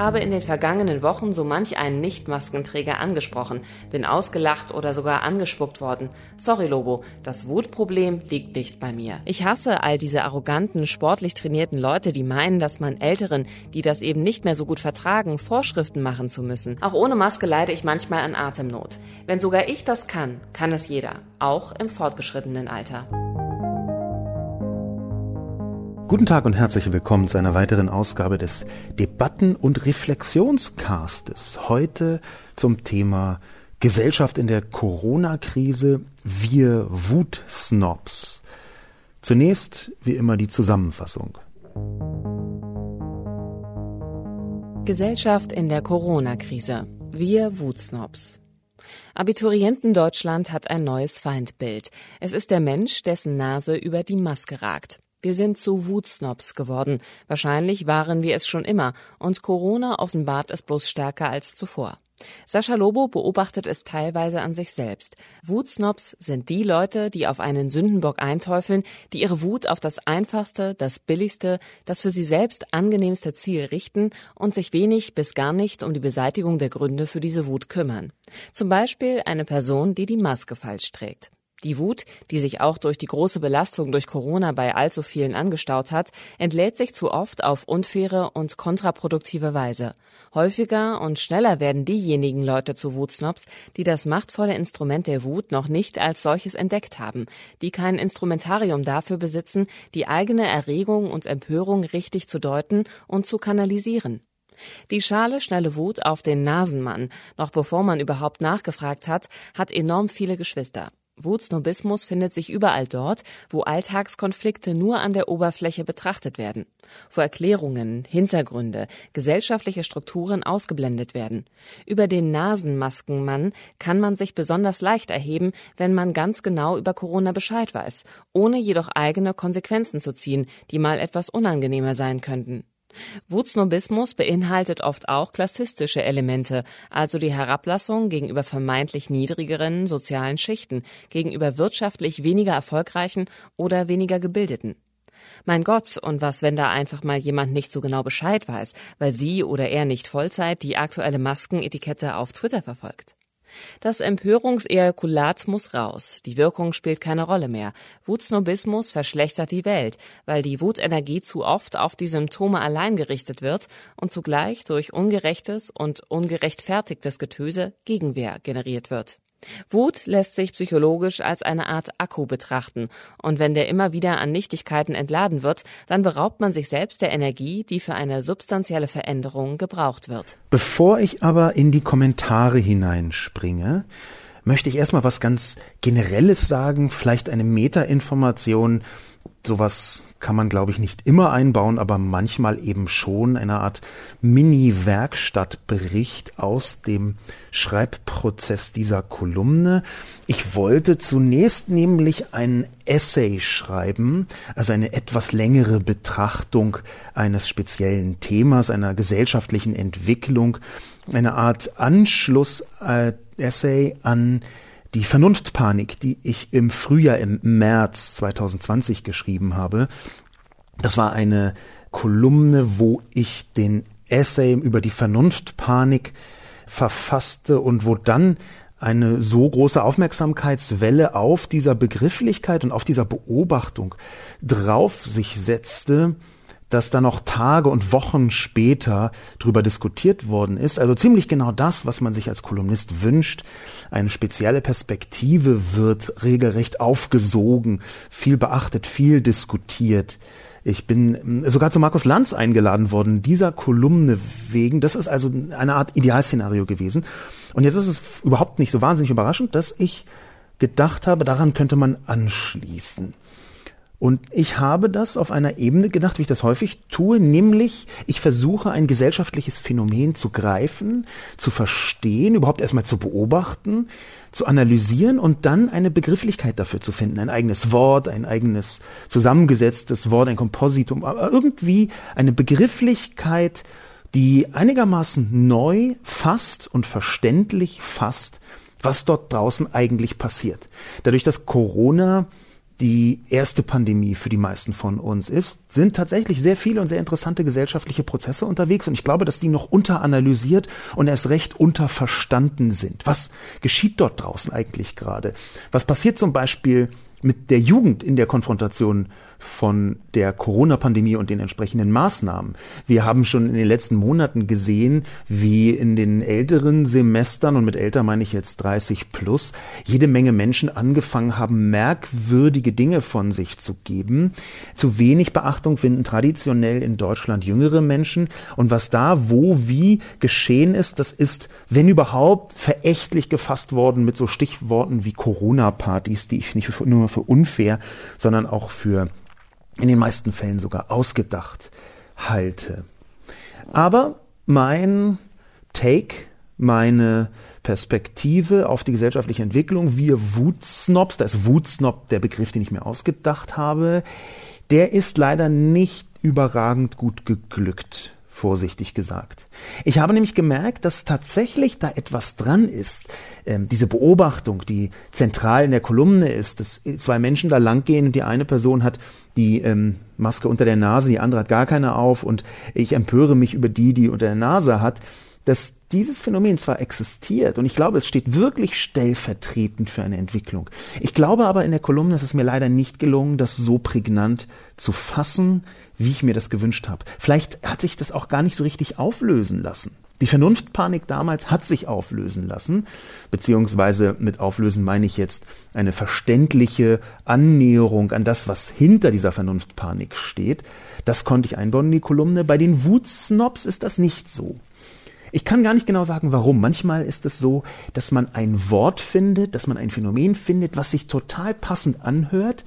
habe in den vergangenen Wochen so manch einen Nicht-Maskenträger angesprochen, bin ausgelacht oder sogar angespuckt worden. Sorry, Lobo, das Wutproblem liegt nicht bei mir. Ich hasse all diese arroganten, sportlich trainierten Leute, die meinen, dass man Älteren, die das eben nicht mehr so gut vertragen, Vorschriften machen zu müssen. Auch ohne Maske leide ich manchmal an Atemnot. Wenn sogar ich das kann, kann es jeder, auch im fortgeschrittenen Alter. Guten Tag und herzlich willkommen zu einer weiteren Ausgabe des Debatten- und Reflexionscastes. Heute zum Thema Gesellschaft in der Corona-Krise, wir Wutsnobs. Zunächst wie immer die Zusammenfassung. Gesellschaft in der Corona-Krise, wir Wutsnobs. Abiturienten Deutschland hat ein neues Feindbild. Es ist der Mensch, dessen Nase über die Maske ragt. Wir sind zu Wutsnobs geworden. Wahrscheinlich waren wir es schon immer und Corona offenbart es bloß stärker als zuvor. Sascha Lobo beobachtet es teilweise an sich selbst. Wutsnobs sind die Leute, die auf einen Sündenbock einteufeln, die ihre Wut auf das einfachste, das billigste, das für sie selbst angenehmste Ziel richten und sich wenig bis gar nicht um die Beseitigung der Gründe für diese Wut kümmern. Zum Beispiel eine Person, die die Maske falsch trägt. Die Wut, die sich auch durch die große Belastung durch Corona bei allzu vielen angestaut hat, entlädt sich zu oft auf unfaire und kontraproduktive Weise. Häufiger und schneller werden diejenigen Leute zu Wutsnobs, die das machtvolle Instrument der Wut noch nicht als solches entdeckt haben, die kein Instrumentarium dafür besitzen, die eigene Erregung und Empörung richtig zu deuten und zu kanalisieren. Die schale schnelle Wut auf den Nasenmann, noch bevor man überhaupt nachgefragt hat, hat enorm viele Geschwister. Wutsnobismus findet sich überall dort, wo Alltagskonflikte nur an der Oberfläche betrachtet werden, wo Erklärungen, Hintergründe, gesellschaftliche Strukturen ausgeblendet werden. Über den Nasenmaskenmann kann man sich besonders leicht erheben, wenn man ganz genau über Corona Bescheid weiß, ohne jedoch eigene Konsequenzen zu ziehen, die mal etwas unangenehmer sein könnten. Wutsnobismus beinhaltet oft auch klassistische Elemente, also die Herablassung gegenüber vermeintlich niedrigeren sozialen Schichten, gegenüber wirtschaftlich weniger erfolgreichen oder weniger gebildeten. Mein Gott, und was, wenn da einfach mal jemand nicht so genau Bescheid weiß, weil sie oder er nicht Vollzeit die aktuelle Maskenetikette auf Twitter verfolgt? Das Empörungsejakulat muss raus. Die Wirkung spielt keine Rolle mehr. Wutsnobismus verschlechtert die Welt, weil die Wutenergie zu oft auf die Symptome allein gerichtet wird und zugleich durch ungerechtes und ungerechtfertigtes Getöse Gegenwehr generiert wird. Wut lässt sich psychologisch als eine Art Akku betrachten, und wenn der immer wieder an Nichtigkeiten entladen wird, dann beraubt man sich selbst der Energie, die für eine substanzielle Veränderung gebraucht wird. Bevor ich aber in die Kommentare hineinspringe, möchte ich erstmal was ganz Generelles sagen, vielleicht eine Metainformation, sowas kann man, glaube ich, nicht immer einbauen, aber manchmal eben schon eine Art Mini-Werkstattbericht aus dem Schreibprozess dieser Kolumne. Ich wollte zunächst nämlich ein Essay schreiben, also eine etwas längere Betrachtung eines speziellen Themas, einer gesellschaftlichen Entwicklung, eine Art Anschluss-Essay an die Vernunftpanik, die ich im Frühjahr, im März 2020 geschrieben habe, das war eine Kolumne, wo ich den Essay über die Vernunftpanik verfasste und wo dann eine so große Aufmerksamkeitswelle auf dieser Begrifflichkeit und auf dieser Beobachtung drauf sich setzte, dass da noch Tage und Wochen später drüber diskutiert worden ist. Also ziemlich genau das, was man sich als Kolumnist wünscht. Eine spezielle Perspektive wird regelrecht aufgesogen, viel beachtet, viel diskutiert. Ich bin sogar zu Markus Lanz eingeladen worden, dieser Kolumne wegen. Das ist also eine Art Idealszenario gewesen. Und jetzt ist es überhaupt nicht so wahnsinnig überraschend, dass ich gedacht habe, daran könnte man anschließen. Und ich habe das auf einer Ebene gedacht, wie ich das häufig tue, nämlich ich versuche ein gesellschaftliches Phänomen zu greifen, zu verstehen, überhaupt erstmal zu beobachten, zu analysieren und dann eine Begrifflichkeit dafür zu finden, ein eigenes Wort, ein eigenes zusammengesetztes Wort, ein Kompositum, aber irgendwie eine Begrifflichkeit, die einigermaßen neu fasst und verständlich fasst, was dort draußen eigentlich passiert. Dadurch, dass Corona die erste Pandemie für die meisten von uns ist, sind tatsächlich sehr viele und sehr interessante gesellschaftliche Prozesse unterwegs und ich glaube, dass die noch unteranalysiert und erst recht unterverstanden sind. Was geschieht dort draußen eigentlich gerade? Was passiert zum Beispiel mit der Jugend in der Konfrontation von der Corona-Pandemie und den entsprechenden Maßnahmen. Wir haben schon in den letzten Monaten gesehen, wie in den älteren Semestern, und mit älter meine ich jetzt 30 plus, jede Menge Menschen angefangen haben, merkwürdige Dinge von sich zu geben. Zu wenig Beachtung finden traditionell in Deutschland jüngere Menschen. Und was da, wo, wie geschehen ist, das ist, wenn überhaupt, verächtlich gefasst worden mit so Stichworten wie Corona-Partys, die ich nicht nur für unfair, sondern auch für in den meisten Fällen sogar ausgedacht halte. Aber mein Take, meine Perspektive auf die gesellschaftliche Entwicklung, wir Wutsnobs, da ist Wutsnob der Begriff, den ich mir ausgedacht habe, der ist leider nicht überragend gut geglückt vorsichtig gesagt. Ich habe nämlich gemerkt, dass tatsächlich da etwas dran ist. Ähm, diese Beobachtung, die zentral in der Kolumne ist, dass zwei Menschen da langgehen und die eine Person hat die ähm, Maske unter der Nase, die andere hat gar keine auf und ich empöre mich über die, die unter der Nase hat, dass dieses Phänomen zwar existiert und ich glaube, es steht wirklich stellvertretend für eine Entwicklung. Ich glaube aber in der Kolumne ist es mir leider nicht gelungen, das so prägnant zu fassen, wie ich mir das gewünscht habe. Vielleicht hat sich das auch gar nicht so richtig auflösen lassen. Die Vernunftpanik damals hat sich auflösen lassen, beziehungsweise mit auflösen meine ich jetzt eine verständliche Annäherung an das, was hinter dieser Vernunftpanik steht. Das konnte ich einbauen in die Kolumne. Bei den Wutsnobs ist das nicht so. Ich kann gar nicht genau sagen, warum. Manchmal ist es so, dass man ein Wort findet, dass man ein Phänomen findet, was sich total passend anhört,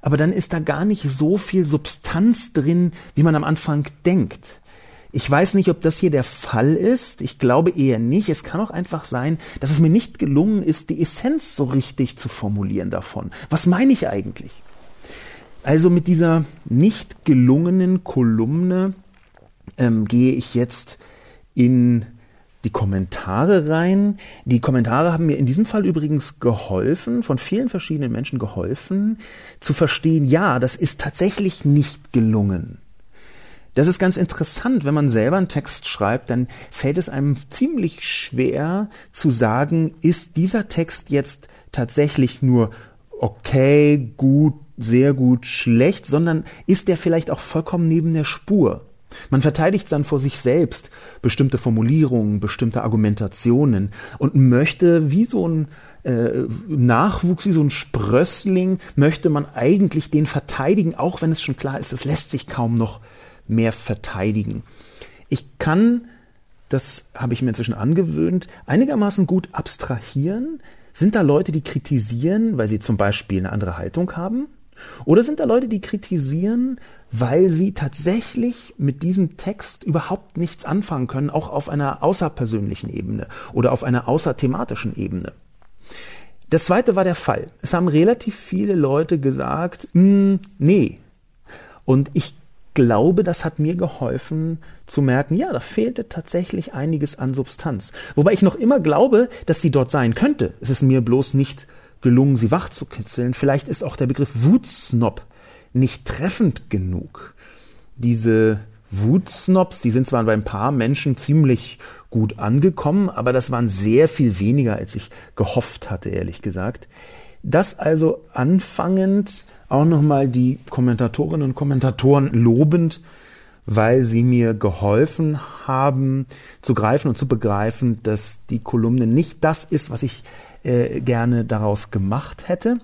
aber dann ist da gar nicht so viel Substanz drin, wie man am Anfang denkt. Ich weiß nicht, ob das hier der Fall ist. Ich glaube eher nicht. Es kann auch einfach sein, dass es mir nicht gelungen ist, die Essenz so richtig zu formulieren davon. Was meine ich eigentlich? Also mit dieser nicht gelungenen Kolumne ähm, gehe ich jetzt in die Kommentare rein. Die Kommentare haben mir in diesem Fall übrigens geholfen, von vielen verschiedenen Menschen geholfen, zu verstehen, ja, das ist tatsächlich nicht gelungen. Das ist ganz interessant, wenn man selber einen Text schreibt, dann fällt es einem ziemlich schwer zu sagen, ist dieser Text jetzt tatsächlich nur okay, gut, sehr gut, schlecht, sondern ist der vielleicht auch vollkommen neben der Spur. Man verteidigt dann vor sich selbst bestimmte Formulierungen, bestimmte Argumentationen und möchte wie so ein äh, Nachwuchs, wie so ein Sprössling, möchte man eigentlich den verteidigen, auch wenn es schon klar ist, es lässt sich kaum noch mehr verteidigen. Ich kann, das habe ich mir inzwischen angewöhnt, einigermaßen gut abstrahieren. Sind da Leute, die kritisieren, weil sie zum Beispiel eine andere Haltung haben? Oder sind da Leute, die kritisieren, weil sie tatsächlich mit diesem Text überhaupt nichts anfangen können, auch auf einer außerpersönlichen Ebene oder auf einer außerthematischen Ebene? Das zweite war der Fall. Es haben relativ viele Leute gesagt, hm, nee. Und ich glaube, das hat mir geholfen zu merken, ja, da fehlte tatsächlich einiges an Substanz. Wobei ich noch immer glaube, dass sie dort sein könnte. Es ist mir bloß nicht gelungen, sie wach zu kitzeln. Vielleicht ist auch der Begriff Wutsnob nicht treffend genug. Diese Wutsnobs, die sind zwar bei ein paar Menschen ziemlich gut angekommen, aber das waren sehr viel weniger, als ich gehofft hatte, ehrlich gesagt. Das also anfangend auch nochmal die Kommentatorinnen und Kommentatoren lobend, weil sie mir geholfen haben zu greifen und zu begreifen, dass die Kolumne nicht das ist, was ich äh, gerne daraus gemacht hätte.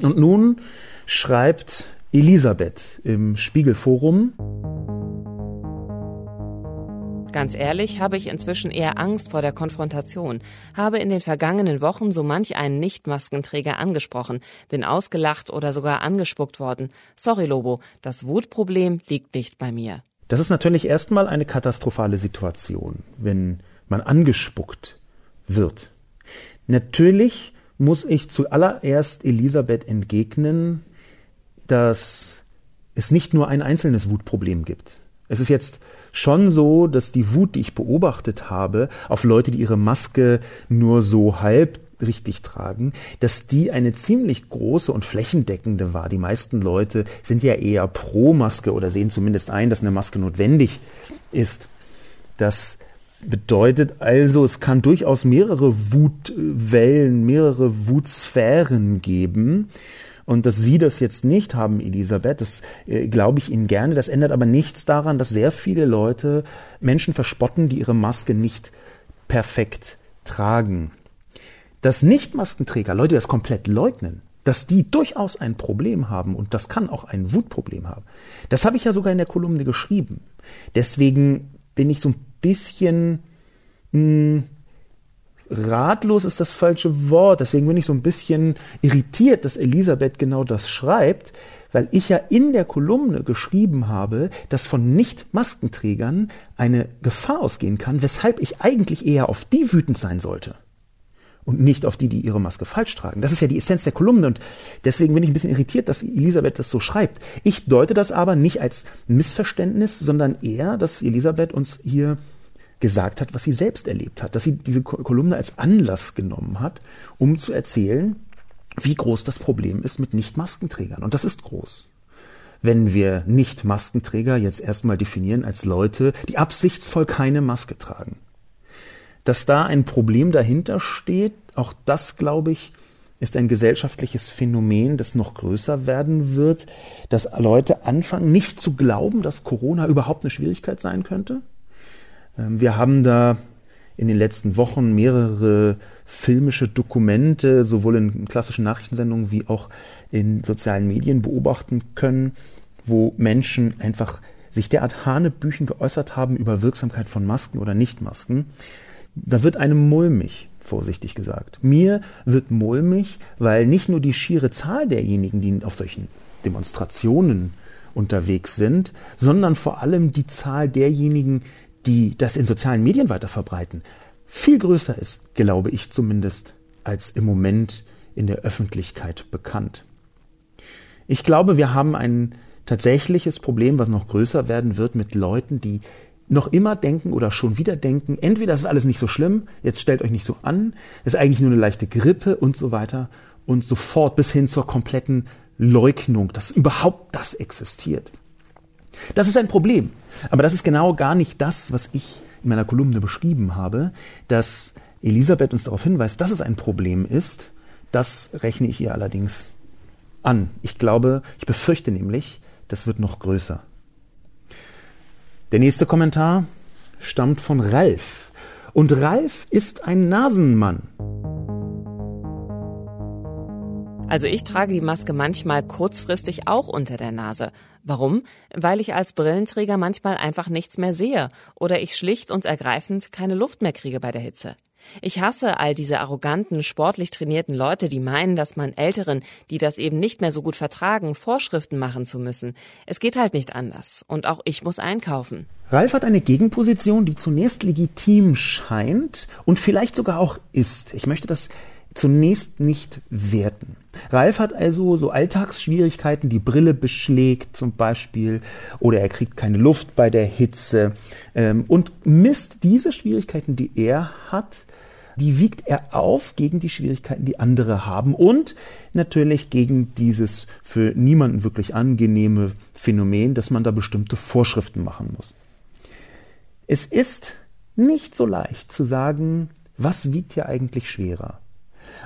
Und nun schreibt Elisabeth im Spiegelforum, Ganz ehrlich habe ich inzwischen eher Angst vor der Konfrontation, habe in den vergangenen Wochen so manch einen Nicht-Maskenträger angesprochen, bin ausgelacht oder sogar angespuckt worden. Sorry, Lobo, das Wutproblem liegt nicht bei mir. Das ist natürlich erstmal eine katastrophale Situation, wenn man angespuckt wird. Natürlich muss ich zuallererst Elisabeth entgegnen, dass es nicht nur ein einzelnes Wutproblem gibt. Es ist jetzt schon so, dass die Wut, die ich beobachtet habe, auf Leute, die ihre Maske nur so halb richtig tragen, dass die eine ziemlich große und flächendeckende war. Die meisten Leute sind ja eher pro Maske oder sehen zumindest ein, dass eine Maske notwendig ist. Das bedeutet also, es kann durchaus mehrere Wutwellen, mehrere Wutsphären geben. Und dass Sie das jetzt nicht haben, Elisabeth, das äh, glaube ich Ihnen gerne. Das ändert aber nichts daran, dass sehr viele Leute Menschen verspotten, die ihre Maske nicht perfekt tragen. Dass Nicht-Maskenträger, Leute, das komplett leugnen, dass die durchaus ein Problem haben und das kann auch ein Wutproblem haben. Das habe ich ja sogar in der Kolumne geschrieben. Deswegen bin ich so ein bisschen mh, hm, ratlos ist das falsche Wort. Deswegen bin ich so ein bisschen irritiert, dass Elisabeth genau das schreibt, weil ich ja in der Kolumne geschrieben habe, dass von Nicht-Maskenträgern eine Gefahr ausgehen kann, weshalb ich eigentlich eher auf die wütend sein sollte und nicht auf die, die ihre Maske falsch tragen. Das ist ja die Essenz der Kolumne und deswegen bin ich ein bisschen irritiert, dass Elisabeth das so schreibt. Ich deute das aber nicht als Missverständnis, sondern eher, dass Elisabeth uns hier gesagt hat, was sie selbst erlebt hat, dass sie diese Kolumne als Anlass genommen hat, um zu erzählen, wie groß das Problem ist mit Nicht-Maskenträgern. Und das ist groß. Wenn wir Nicht-Maskenträger jetzt erstmal definieren als Leute, die absichtsvoll keine Maske tragen. Dass da ein Problem dahinter steht, auch das, glaube ich, ist ein gesellschaftliches Phänomen, das noch größer werden wird, dass Leute anfangen, nicht zu glauben, dass Corona überhaupt eine Schwierigkeit sein könnte, ähm, wir haben da in den letzten Wochen mehrere filmische Dokumente, sowohl in klassischen Nachrichtensendungen wie auch in sozialen Medien beobachten können, wo Menschen einfach sich derart Hanebüchen geäußert haben über Wirksamkeit von Masken oder Nichtmasken. Da wird einem mulmig, vorsichtig gesagt. Mir wird mulmig, weil nicht nur die schiere Zahl derjenigen, die auf solchen Demonstrationen unterwegs sind, sondern vor allem die Zahl derjenigen, die das in sozialen Medien weiter verbreiten, viel größer ist, glaube ich zumindest, als im Moment in der Öffentlichkeit bekannt. Ich glaube, wir haben ein tatsächliches Problem, was noch größer werden wird mit Leuten, die noch immer denken oder schon wieder denken, entweder ist alles nicht so schlimm, jetzt stellt euch nicht so an, es ist eigentlich nur eine leichte Grippe und so weiter und sofort bis hin zur kompletten Leugnung, dass überhaupt das existiert. Das ist ein Problem. Aber das ist genau gar nicht das, was ich in meiner Kolumne beschrieben habe, dass Elisabeth uns darauf hinweist, dass es ein Problem ist. Das rechne ich ihr allerdings an. Ich glaube, ich befürchte nämlich, das wird noch größer. Der nächste Kommentar stammt von Ralf. Und Ralf ist ein Nasenmann. Also ich trage die Maske manchmal kurzfristig auch unter der Nase. Warum? Weil ich als Brillenträger manchmal einfach nichts mehr sehe oder ich schlicht und ergreifend keine Luft mehr kriege bei der Hitze. Ich hasse all diese arroganten, sportlich trainierten Leute, die meinen, dass man Älteren, die das eben nicht mehr so gut vertragen, Vorschriften machen zu müssen. Es geht halt nicht anders. Und auch ich muss einkaufen. Ralf hat eine Gegenposition, die zunächst legitim scheint und vielleicht sogar auch ist. Ich möchte das zunächst nicht werten. Ralf hat also so Alltagsschwierigkeiten, die Brille beschlägt zum Beispiel oder er kriegt keine Luft bei der Hitze ähm, und misst diese Schwierigkeiten, die er hat, die wiegt er auf gegen die Schwierigkeiten, die andere haben und natürlich gegen dieses für niemanden wirklich angenehme Phänomen, dass man da bestimmte Vorschriften machen muss. Es ist nicht so leicht zu sagen, was wiegt hier eigentlich schwerer?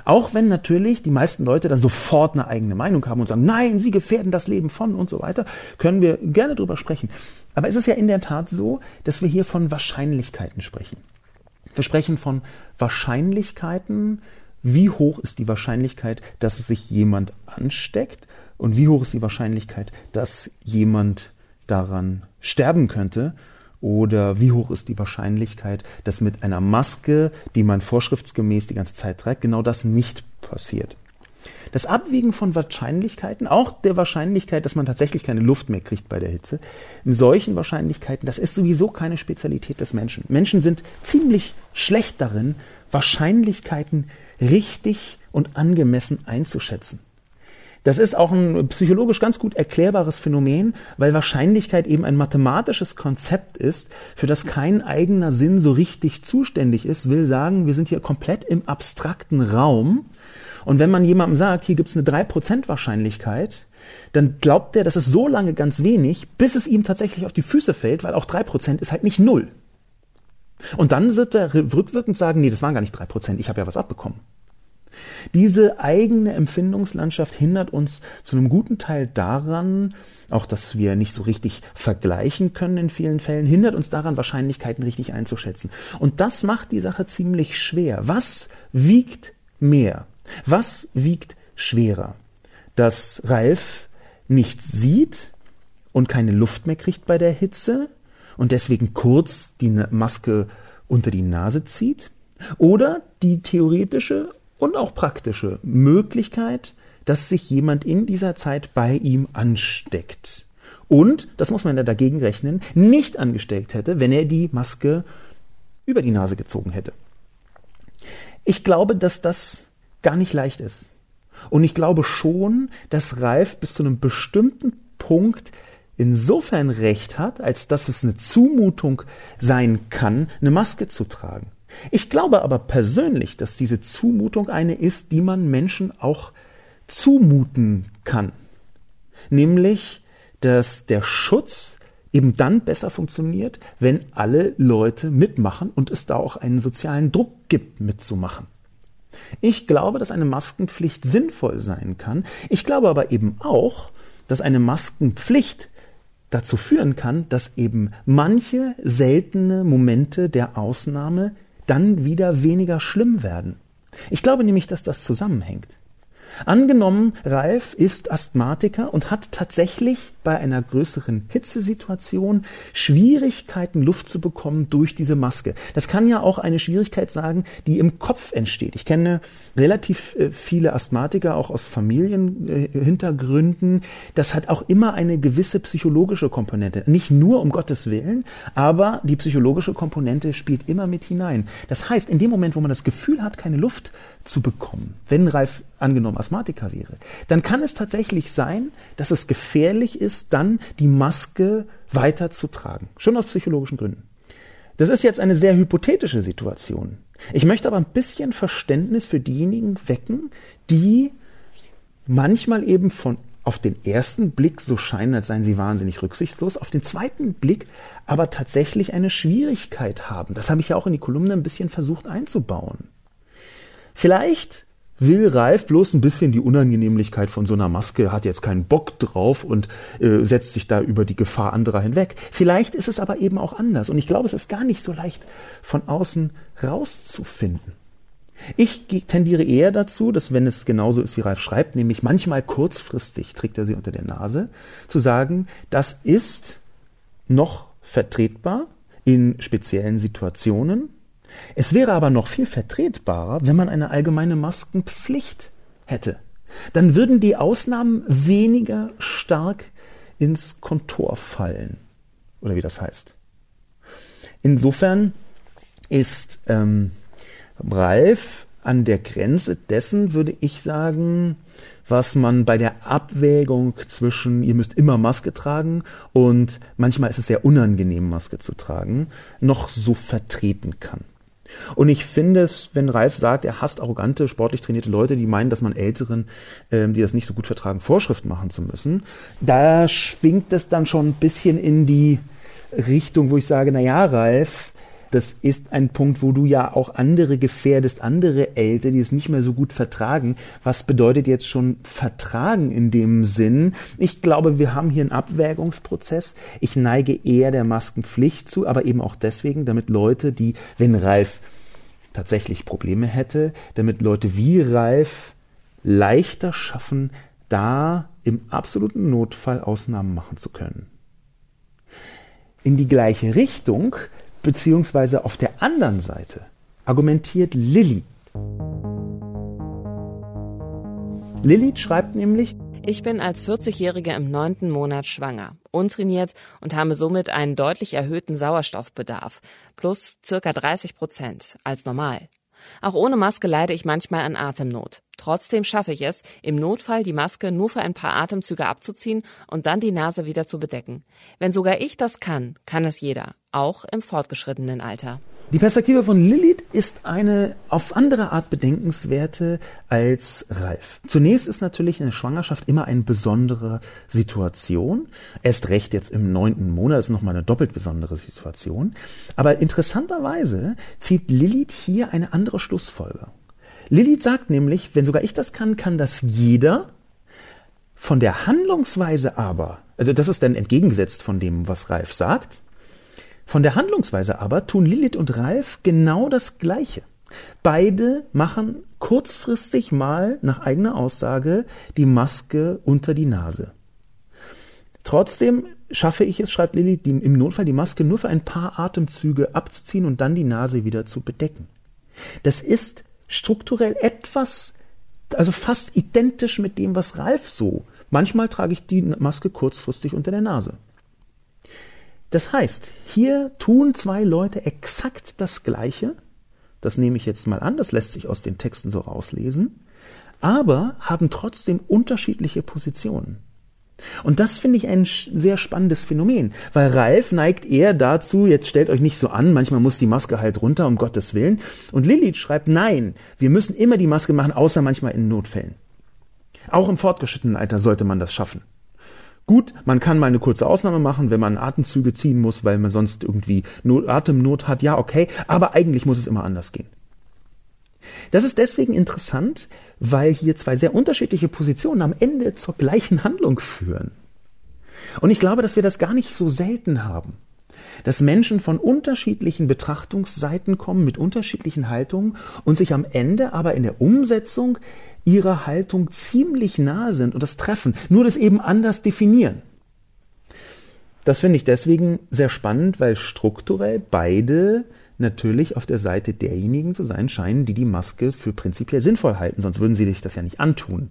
Auch wenn natürlich die meisten Leute dann sofort eine eigene Meinung haben und sagen, nein, sie gefährden das Leben von und so weiter, können wir gerne drüber sprechen. Aber es ist ja in der Tat so, dass wir hier von Wahrscheinlichkeiten sprechen. Wir sprechen von Wahrscheinlichkeiten, wie hoch ist die Wahrscheinlichkeit, dass sich jemand ansteckt und wie hoch ist die Wahrscheinlichkeit, dass jemand daran sterben könnte Oder wie hoch ist die Wahrscheinlichkeit, dass mit einer Maske, die man vorschriftsgemäß die ganze Zeit trägt, genau das nicht passiert? Das Abwiegen von Wahrscheinlichkeiten, auch der Wahrscheinlichkeit, dass man tatsächlich keine Luft mehr kriegt bei der Hitze, in solchen Wahrscheinlichkeiten, das ist sowieso keine Spezialität des Menschen. Menschen sind ziemlich schlecht darin, Wahrscheinlichkeiten richtig und angemessen einzuschätzen. Das ist auch ein psychologisch ganz gut erklärbares Phänomen, weil Wahrscheinlichkeit eben ein mathematisches Konzept ist, für das kein eigener Sinn so richtig zuständig ist, will sagen, wir sind hier komplett im abstrakten Raum. Und wenn man jemandem sagt, hier gibt's eine 3% Wahrscheinlichkeit, dann glaubt er, das ist so lange ganz wenig, bis es ihm tatsächlich auf die Füße fällt, weil auch 3% ist halt nicht null. Und dann wird er rückwirkend sagen, nee, das waren gar nicht 3%, ich habe ja was abbekommen. Diese eigene Empfindungslandschaft hindert uns zu einem guten Teil daran, auch dass wir nicht so richtig vergleichen können in vielen Fällen, hindert uns daran, Wahrscheinlichkeiten richtig einzuschätzen. Und das macht die Sache ziemlich schwer. Was wiegt mehr? Was wiegt schwerer? Dass Ralf nichts sieht und keine Luft mehr kriegt bei der Hitze und deswegen kurz die Maske unter die Nase zieht? Oder die theoretische und auch praktische Möglichkeit, dass sich jemand in dieser Zeit bei ihm ansteckt. Und, das muss man ja dagegen rechnen, nicht angesteckt hätte, wenn er die Maske über die Nase gezogen hätte. Ich glaube, dass das gar nicht leicht ist. Und ich glaube schon, dass Ralf bis zu einem bestimmten Punkt insofern recht hat, als dass es eine Zumutung sein kann, eine Maske zu tragen. Ich glaube aber persönlich, dass diese Zumutung eine ist, die man Menschen auch zumuten kann. Nämlich, dass der Schutz eben dann besser funktioniert, wenn alle Leute mitmachen und es da auch einen sozialen Druck gibt, mitzumachen. Ich glaube, dass eine Maskenpflicht sinnvoll sein kann. Ich glaube aber eben auch, dass eine Maskenpflicht dazu führen kann, dass eben manche seltene Momente der Ausnahme dann wieder weniger schlimm werden. Ich glaube nämlich, dass das zusammenhängt. Angenommen, Ralf ist Asthmatiker und hat tatsächlich bei einer größeren Hitzesituation Schwierigkeiten, Luft zu bekommen durch diese Maske. Das kann ja auch eine Schwierigkeit sagen, die im Kopf entsteht. Ich kenne relativ äh, viele Asthmatiker, auch aus Familienhintergründen. Das hat auch immer eine gewisse psychologische Komponente. Nicht nur um Gottes Willen, aber die psychologische Komponente spielt immer mit hinein. Das heißt, in dem Moment, wo man das Gefühl hat, keine Luft zu bekommen, wenn Ralf angenommen Asthmatiker wäre, dann kann es tatsächlich sein, dass es gefährlich ist, dann die Maske weiterzutragen. Schon aus psychologischen Gründen. Das ist jetzt eine sehr hypothetische Situation. Ich möchte aber ein bisschen Verständnis für diejenigen wecken, die manchmal eben von auf den ersten Blick so scheinen, als seien sie wahnsinnig rücksichtslos, auf den zweiten Blick aber tatsächlich eine Schwierigkeit haben. Das habe ich ja auch in die Kolumne ein bisschen versucht einzubauen. Vielleicht will Ralf bloß ein bisschen die Unangenehmlichkeit von so einer Maske, hat jetzt keinen Bock drauf und äh, setzt sich da über die Gefahr anderer hinweg. Vielleicht ist es aber eben auch anders. Und ich glaube, es ist gar nicht so leicht von außen rauszufinden. Ich tendiere eher dazu, dass wenn es genauso ist, wie Ralf schreibt, nämlich manchmal kurzfristig trägt er sie unter der Nase, zu sagen, das ist noch vertretbar in speziellen Situationen, es wäre aber noch viel vertretbarer, wenn man eine allgemeine Maskenpflicht hätte. Dann würden die Ausnahmen weniger stark ins Kontor fallen. Oder wie das heißt. Insofern ist ähm, Ralf an der Grenze dessen, würde ich sagen, was man bei der Abwägung zwischen, ihr müsst immer Maske tragen und manchmal ist es sehr unangenehm, Maske zu tragen, noch so vertreten kann. Und ich finde es, wenn Ralf sagt, er hasst arrogante, sportlich trainierte Leute, die meinen, dass man Älteren, ähm, die das nicht so gut vertragen, Vorschriften machen zu müssen, da schwingt es dann schon ein bisschen in die Richtung, wo ich sage, na ja, Ralf, das ist ein Punkt, wo du ja auch andere gefährdest, andere Ältere, die es nicht mehr so gut vertragen. Was bedeutet jetzt schon vertragen in dem Sinn? Ich glaube, wir haben hier einen Abwägungsprozess. Ich neige eher der Maskenpflicht zu, aber eben auch deswegen, damit Leute, die, wenn Ralf tatsächlich Probleme hätte, damit Leute wie Ralf leichter schaffen, da im absoluten Notfall Ausnahmen machen zu können. in die gleiche Richtung, beziehungsweise auf der anderen Seite argumentiert Lilly. Lilly schreibt nämlich, ich bin als 40-Jährige im neunten Monat schwanger, untrainiert und habe somit einen deutlich erhöhten Sauerstoffbedarf, plus circa 30 Prozent als normal. Auch ohne Maske leide ich manchmal an Atemnot. Trotzdem schaffe ich es, im Notfall die Maske nur für ein paar Atemzüge abzuziehen und dann die Nase wieder zu bedecken. Wenn sogar ich das kann, kann es jeder, auch im fortgeschrittenen Alter. Die Perspektive von Lilith ist eine auf andere Art bedenkenswerte als Ralf. Zunächst ist natürlich eine Schwangerschaft immer eine besondere Situation. Erst recht jetzt im neunten Monat ist nochmal eine doppelt besondere Situation. Aber interessanterweise zieht Lilith hier eine andere Schlussfolgerung. Lilith sagt nämlich, wenn sogar ich das kann, kann das jeder. Von der Handlungsweise aber, also das ist dann entgegengesetzt von dem, was Ralf sagt, von der Handlungsweise aber tun Lilith und Ralf genau das Gleiche. Beide machen kurzfristig mal nach eigener Aussage die Maske unter die Nase. Trotzdem schaffe ich es, schreibt Lilly, im Notfall die Maske nur für ein paar Atemzüge abzuziehen und dann die Nase wieder zu bedecken. Das ist strukturell etwas, also fast identisch mit dem, was Ralf so. Manchmal trage ich die Maske kurzfristig unter der Nase. Das heißt, hier tun zwei Leute exakt das Gleiche. Das nehme ich jetzt mal an, das lässt sich aus den Texten so rauslesen, aber haben trotzdem unterschiedliche Positionen. Und das finde ich ein sehr spannendes Phänomen, weil Ralf neigt eher dazu, jetzt stellt euch nicht so an, manchmal muss die Maske halt runter, um Gottes Willen. Und Lilith schreibt, nein, wir müssen immer die Maske machen, außer manchmal in Notfällen. Auch im fortgeschrittenen Alter sollte man das schaffen. Gut, man kann mal eine kurze Ausnahme machen, wenn man Atemzüge ziehen muss, weil man sonst irgendwie Not, Atemnot hat. Ja, okay, aber eigentlich muss es immer anders gehen. Das ist deswegen interessant, weil hier zwei sehr unterschiedliche Positionen am Ende zur gleichen Handlung führen. Und ich glaube, dass wir das gar nicht so selten haben dass Menschen von unterschiedlichen Betrachtungsseiten kommen, mit unterschiedlichen Haltungen und sich am Ende aber in der Umsetzung ihrer Haltung ziemlich nahe sind und das treffen, nur das eben anders definieren. Das finde ich deswegen sehr spannend, weil strukturell beide natürlich auf der Seite derjenigen zu sein scheinen, die die Maske für prinzipiell sinnvoll halten, sonst würden sie sich das ja nicht antun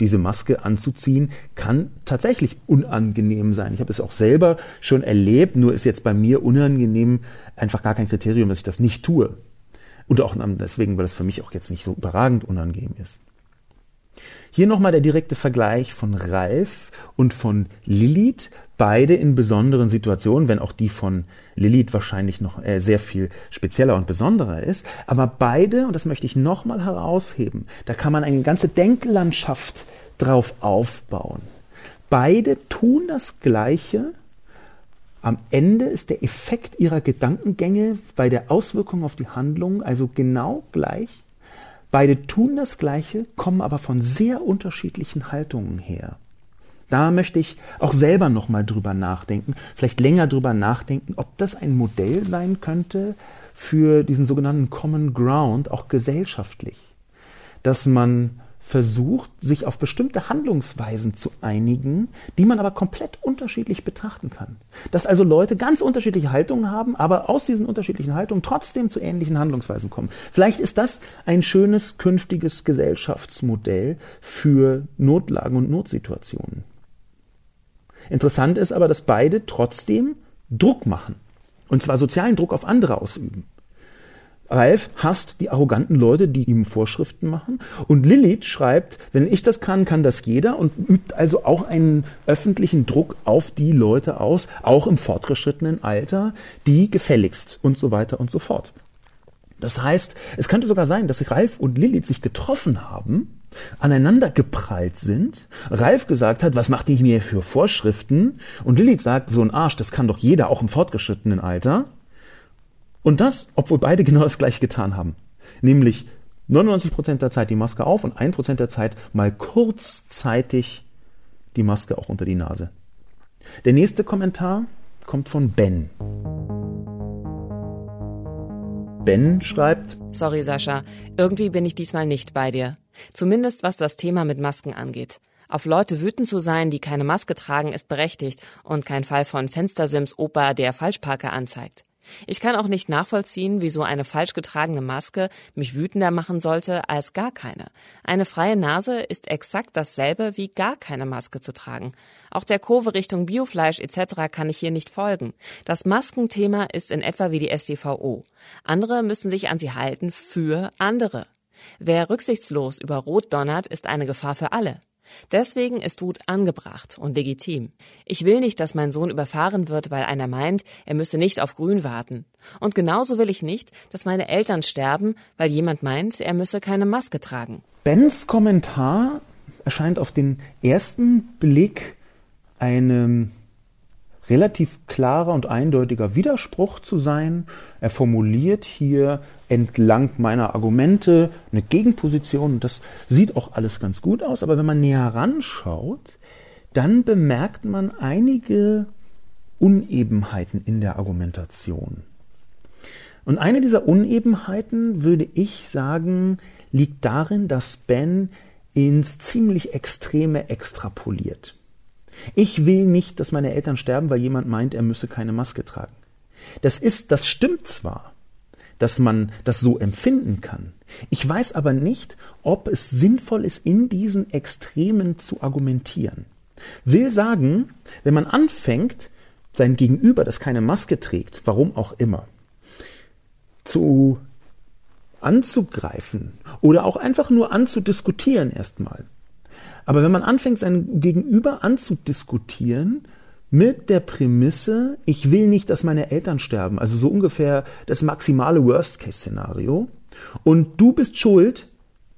diese Maske anzuziehen, kann tatsächlich unangenehm sein. Ich habe es auch selber schon erlebt, nur ist jetzt bei mir unangenehm einfach gar kein Kriterium, dass ich das nicht tue. Und auch deswegen, weil es für mich auch jetzt nicht so überragend unangenehm ist. Hier nochmal der direkte Vergleich von Ralf und von Lilith, beide in besonderen Situationen, wenn auch die von Lilith wahrscheinlich noch äh, sehr viel spezieller und besonderer ist. Aber beide, und das möchte ich nochmal herausheben, da kann man eine ganze Denklandschaft drauf aufbauen. Beide tun das Gleiche. Am Ende ist der Effekt ihrer Gedankengänge bei der Auswirkung auf die Handlung also genau gleich. Beide tun das Gleiche, kommen aber von sehr unterschiedlichen Haltungen her. Da möchte ich auch selber nochmal drüber nachdenken, vielleicht länger drüber nachdenken, ob das ein Modell sein könnte für diesen sogenannten Common Ground, auch gesellschaftlich. Dass man versucht, sich auf bestimmte Handlungsweisen zu einigen, die man aber komplett unterschiedlich betrachten kann. Dass also Leute ganz unterschiedliche Haltungen haben, aber aus diesen unterschiedlichen Haltungen trotzdem zu ähnlichen Handlungsweisen kommen. Vielleicht ist das ein schönes künftiges Gesellschaftsmodell für Notlagen und Notsituationen. Interessant ist aber, dass beide trotzdem Druck machen. Und zwar sozialen Druck auf andere ausüben. Ralf hasst die arroganten Leute, die ihm Vorschriften machen. Und Lilith schreibt, wenn ich das kann, kann das jeder und übt also auch einen öffentlichen Druck auf die Leute aus, auch im fortgeschrittenen Alter, die gefälligst und so weiter und so fort. Das heißt, es könnte sogar sein, dass Ralf und Lilith sich getroffen haben, aneinander geprallt sind, Ralf gesagt hat, was macht ihr mir für Vorschriften? Und Lilith sagt, so ein Arsch, das kann doch jeder, auch im fortgeschrittenen Alter. Und das, obwohl beide genau das gleiche getan haben. Nämlich 99% der Zeit die Maske auf und 1% der Zeit mal kurzzeitig die Maske auch unter die Nase. Der nächste Kommentar kommt von Ben. Ben schreibt, Sorry Sascha, irgendwie bin ich diesmal nicht bei dir. Zumindest was das Thema mit Masken angeht. Auf Leute wütend zu sein, die keine Maske tragen, ist berechtigt und kein Fall von Fenstersims Opa, der Falschparker anzeigt. Ich kann auch nicht nachvollziehen, wieso eine falsch getragene Maske mich wütender machen sollte als gar keine. Eine freie Nase ist exakt dasselbe wie gar keine Maske zu tragen. Auch der Kurve Richtung Biofleisch etc. kann ich hier nicht folgen. Das Maskenthema ist in etwa wie die SDVO. Andere müssen sich an sie halten für andere. Wer rücksichtslos über Rot donnert, ist eine Gefahr für alle. Deswegen ist Wut angebracht und legitim. Ich will nicht, dass mein Sohn überfahren wird, weil einer meint, er müsse nicht auf Grün warten. Und genauso will ich nicht, dass meine Eltern sterben, weil jemand meint, er müsse keine Maske tragen. Bens Kommentar erscheint auf den ersten Blick einem relativ klarer und eindeutiger Widerspruch zu sein. Er formuliert hier entlang meiner Argumente eine Gegenposition. Das sieht auch alles ganz gut aus. Aber wenn man näher ranschaut, dann bemerkt man einige Unebenheiten in der Argumentation. Und eine dieser Unebenheiten, würde ich sagen, liegt darin, dass Ben ins ziemlich Extreme extrapoliert. Ich will nicht, dass meine Eltern sterben, weil jemand meint, er müsse keine Maske tragen. Das ist, das stimmt zwar, dass man das so empfinden kann. Ich weiß aber nicht, ob es sinnvoll ist, in diesen Extremen zu argumentieren. Will sagen, wenn man anfängt, sein Gegenüber, das keine Maske trägt, warum auch immer, zu anzugreifen oder auch einfach nur anzudiskutieren erstmal, aber wenn man anfängt, sein Gegenüber anzudiskutieren, mit der Prämisse, ich will nicht, dass meine Eltern sterben, also so ungefähr das maximale Worst-Case-Szenario, und du bist schuld,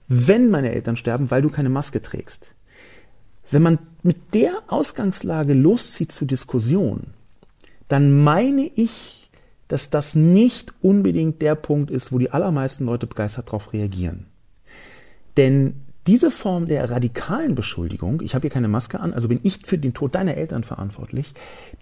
wenn meine Eltern sterben, weil du keine Maske trägst. Wenn man mit der Ausgangslage loszieht zur Diskussion, dann meine ich, dass das nicht unbedingt der Punkt ist, wo die allermeisten Leute begeistert darauf reagieren. Denn diese Form der radikalen Beschuldigung, ich habe hier keine Maske an, also bin ich für den Tod deiner Eltern verantwortlich,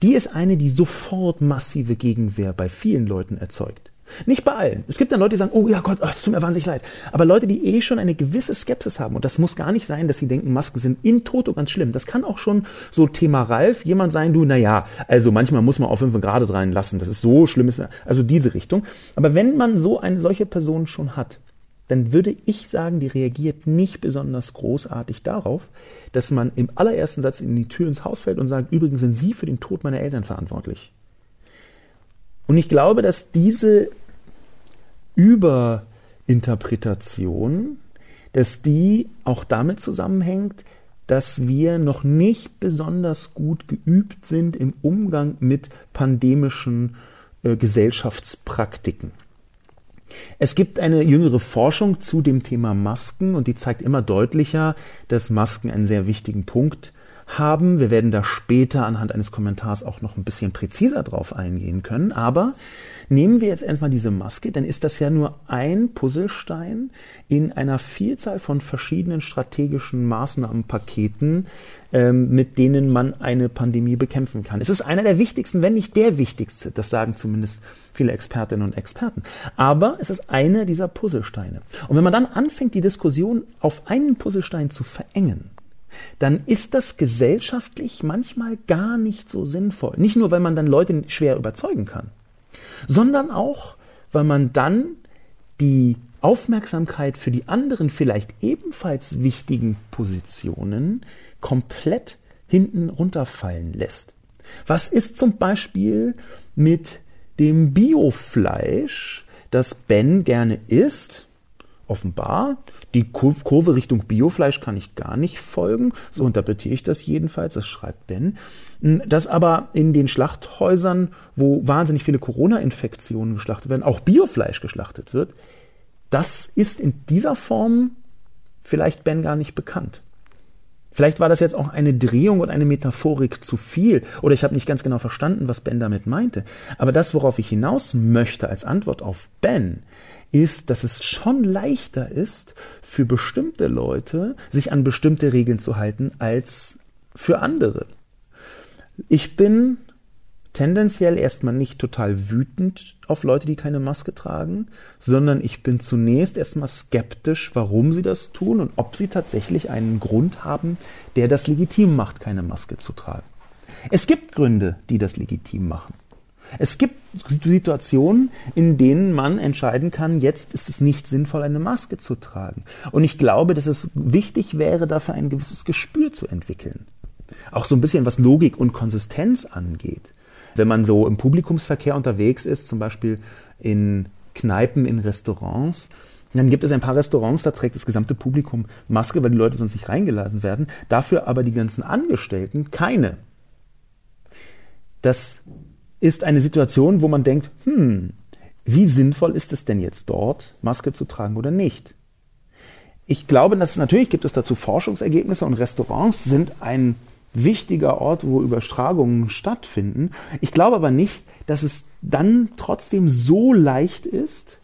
die ist eine, die sofort massive Gegenwehr bei vielen Leuten erzeugt. Nicht bei allen. Es gibt dann Leute, die sagen, oh ja Gott, es oh, tut mir wahnsinnig leid. Aber Leute, die eh schon eine gewisse Skepsis haben, und das muss gar nicht sein, dass sie denken, Masken sind in Toto ganz schlimm. Das kann auch schon so Thema Ralf jemand sein, du, naja, also manchmal muss man auf fünf Grad rein lassen, das ist so schlimm, also diese Richtung. Aber wenn man so eine solche Person schon hat, dann würde ich sagen, die reagiert nicht besonders großartig darauf, dass man im allerersten Satz in die Tür ins Haus fällt und sagt, übrigens sind Sie für den Tod meiner Eltern verantwortlich. Und ich glaube, dass diese Überinterpretation, dass die auch damit zusammenhängt, dass wir noch nicht besonders gut geübt sind im Umgang mit pandemischen äh, Gesellschaftspraktiken. Es gibt eine jüngere Forschung zu dem Thema Masken und die zeigt immer deutlicher, dass Masken einen sehr wichtigen Punkt haben. Wir werden da später anhand eines Kommentars auch noch ein bisschen präziser drauf eingehen können. Aber nehmen wir jetzt erstmal diese Maske, dann ist das ja nur ein Puzzlestein in einer Vielzahl von verschiedenen strategischen Maßnahmenpaketen, ähm, mit denen man eine Pandemie bekämpfen kann. Es ist einer der wichtigsten, wenn nicht der wichtigste. Das sagen zumindest viele Expertinnen und Experten. Aber es ist einer dieser Puzzlesteine. Und wenn man dann anfängt, die Diskussion auf einen Puzzlestein zu verengen, dann ist das gesellschaftlich manchmal gar nicht so sinnvoll. Nicht nur, weil man dann Leute schwer überzeugen kann, sondern auch, weil man dann die Aufmerksamkeit für die anderen vielleicht ebenfalls wichtigen Positionen komplett hinten runterfallen lässt. Was ist zum Beispiel mit dem Biofleisch, das Ben gerne isst? Offenbar die Kurve Richtung Biofleisch kann ich gar nicht folgen. So interpretiere ich das jedenfalls. Das schreibt Ben. Hm, dass aber in den Schlachthäusern, wo wahnsinnig viele Corona-Infektionen geschlachtet werden, auch Biofleisch geschlachtet wird, das ist in dieser Form vielleicht Ben gar nicht bekannt. Vielleicht war das jetzt auch eine Drehung und eine Metaphorik zu viel oder ich habe nicht ganz genau verstanden, was Ben damit meinte. Aber das, worauf ich hinaus möchte als Antwort auf Ben, ist, dass es schon leichter ist, für bestimmte Leute sich an bestimmte Regeln zu halten, als für andere. Ich bin tendenziell erstmal nicht total wütend auf Leute, die keine Maske tragen, sondern ich bin zunächst erstmal skeptisch, warum sie das tun und ob sie tatsächlich einen Grund haben, der das legitim macht, keine Maske zu tragen. Es gibt Gründe, die das legitim machen. Es gibt Situationen, in denen man entscheiden kann, jetzt ist es nicht sinnvoll, eine Maske zu tragen. Und ich glaube, dass es wichtig wäre, dafür ein gewisses Gespür zu entwickeln. Auch so ein bisschen was Logik und Konsistenz angeht. Wenn man so im Publikumsverkehr unterwegs ist, zum Beispiel in Kneipen, in Restaurants, dann gibt es ein paar Restaurants, da trägt das gesamte Publikum Maske, weil die Leute sonst nicht reingeladen werden. Dafür aber die ganzen Angestellten keine. Das ist eine Situation, wo man denkt, hm, wie sinnvoll ist es denn jetzt dort, Maske zu tragen oder nicht? Ich glaube, dass natürlich gibt es dazu Forschungsergebnisse und Restaurants sind ein wichtiger Ort, wo Übertragungen stattfinden. Ich glaube aber nicht, dass es dann trotzdem so leicht ist,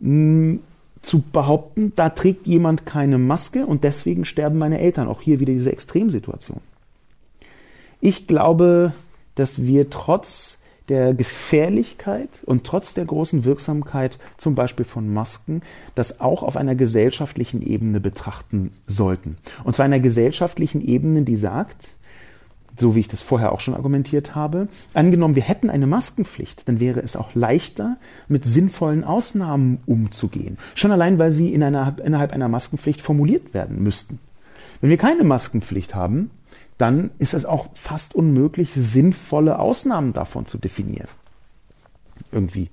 mh, zu behaupten, da trägt jemand keine Maske und deswegen sterben meine Eltern. Auch hier wieder diese Extremsituation. Ich glaube, dass wir trotz der Gefährlichkeit und trotz der großen Wirksamkeit zum Beispiel von Masken das auch auf einer gesellschaftlichen Ebene betrachten sollten. Und zwar einer gesellschaftlichen Ebene, die sagt, so wie ich das vorher auch schon argumentiert habe, angenommen, wir hätten eine Maskenpflicht, dann wäre es auch leichter, mit sinnvollen Ausnahmen umzugehen. Schon allein, weil sie in einer, innerhalb einer Maskenpflicht formuliert werden müssten. Wenn wir keine Maskenpflicht haben, dann ist es auch fast unmöglich, sinnvolle Ausnahmen davon zu definieren. Irgendwie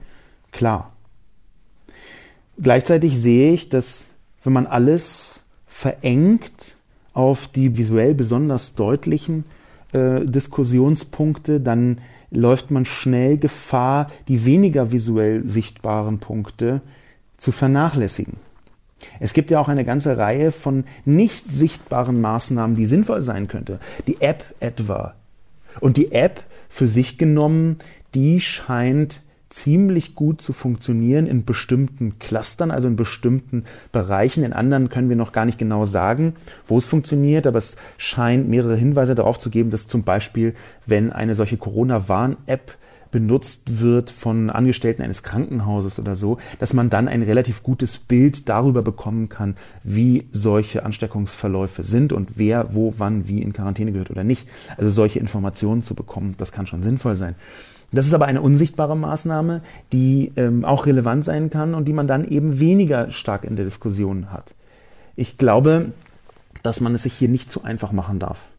klar. Gleichzeitig sehe ich, dass wenn man alles verengt auf die visuell besonders deutlichen äh, Diskussionspunkte, dann läuft man schnell Gefahr, die weniger visuell sichtbaren Punkte zu vernachlässigen. Es gibt ja auch eine ganze Reihe von nicht sichtbaren Maßnahmen, die sinnvoll sein könnte. Die App etwa. Und die App für sich genommen, die scheint ziemlich gut zu funktionieren in bestimmten Clustern, also in bestimmten Bereichen. In anderen können wir noch gar nicht genau sagen, wo es funktioniert, aber es scheint mehrere Hinweise darauf zu geben, dass zum Beispiel, wenn eine solche Corona-Warn-App benutzt wird von Angestellten eines Krankenhauses oder so, dass man dann ein relativ gutes Bild darüber bekommen kann, wie solche Ansteckungsverläufe sind und wer wo wann wie in Quarantäne gehört oder nicht. Also solche Informationen zu bekommen, das kann schon sinnvoll sein. Das ist aber eine unsichtbare Maßnahme, die ähm, auch relevant sein kann und die man dann eben weniger stark in der Diskussion hat. Ich glaube, dass man es sich hier nicht zu einfach machen darf.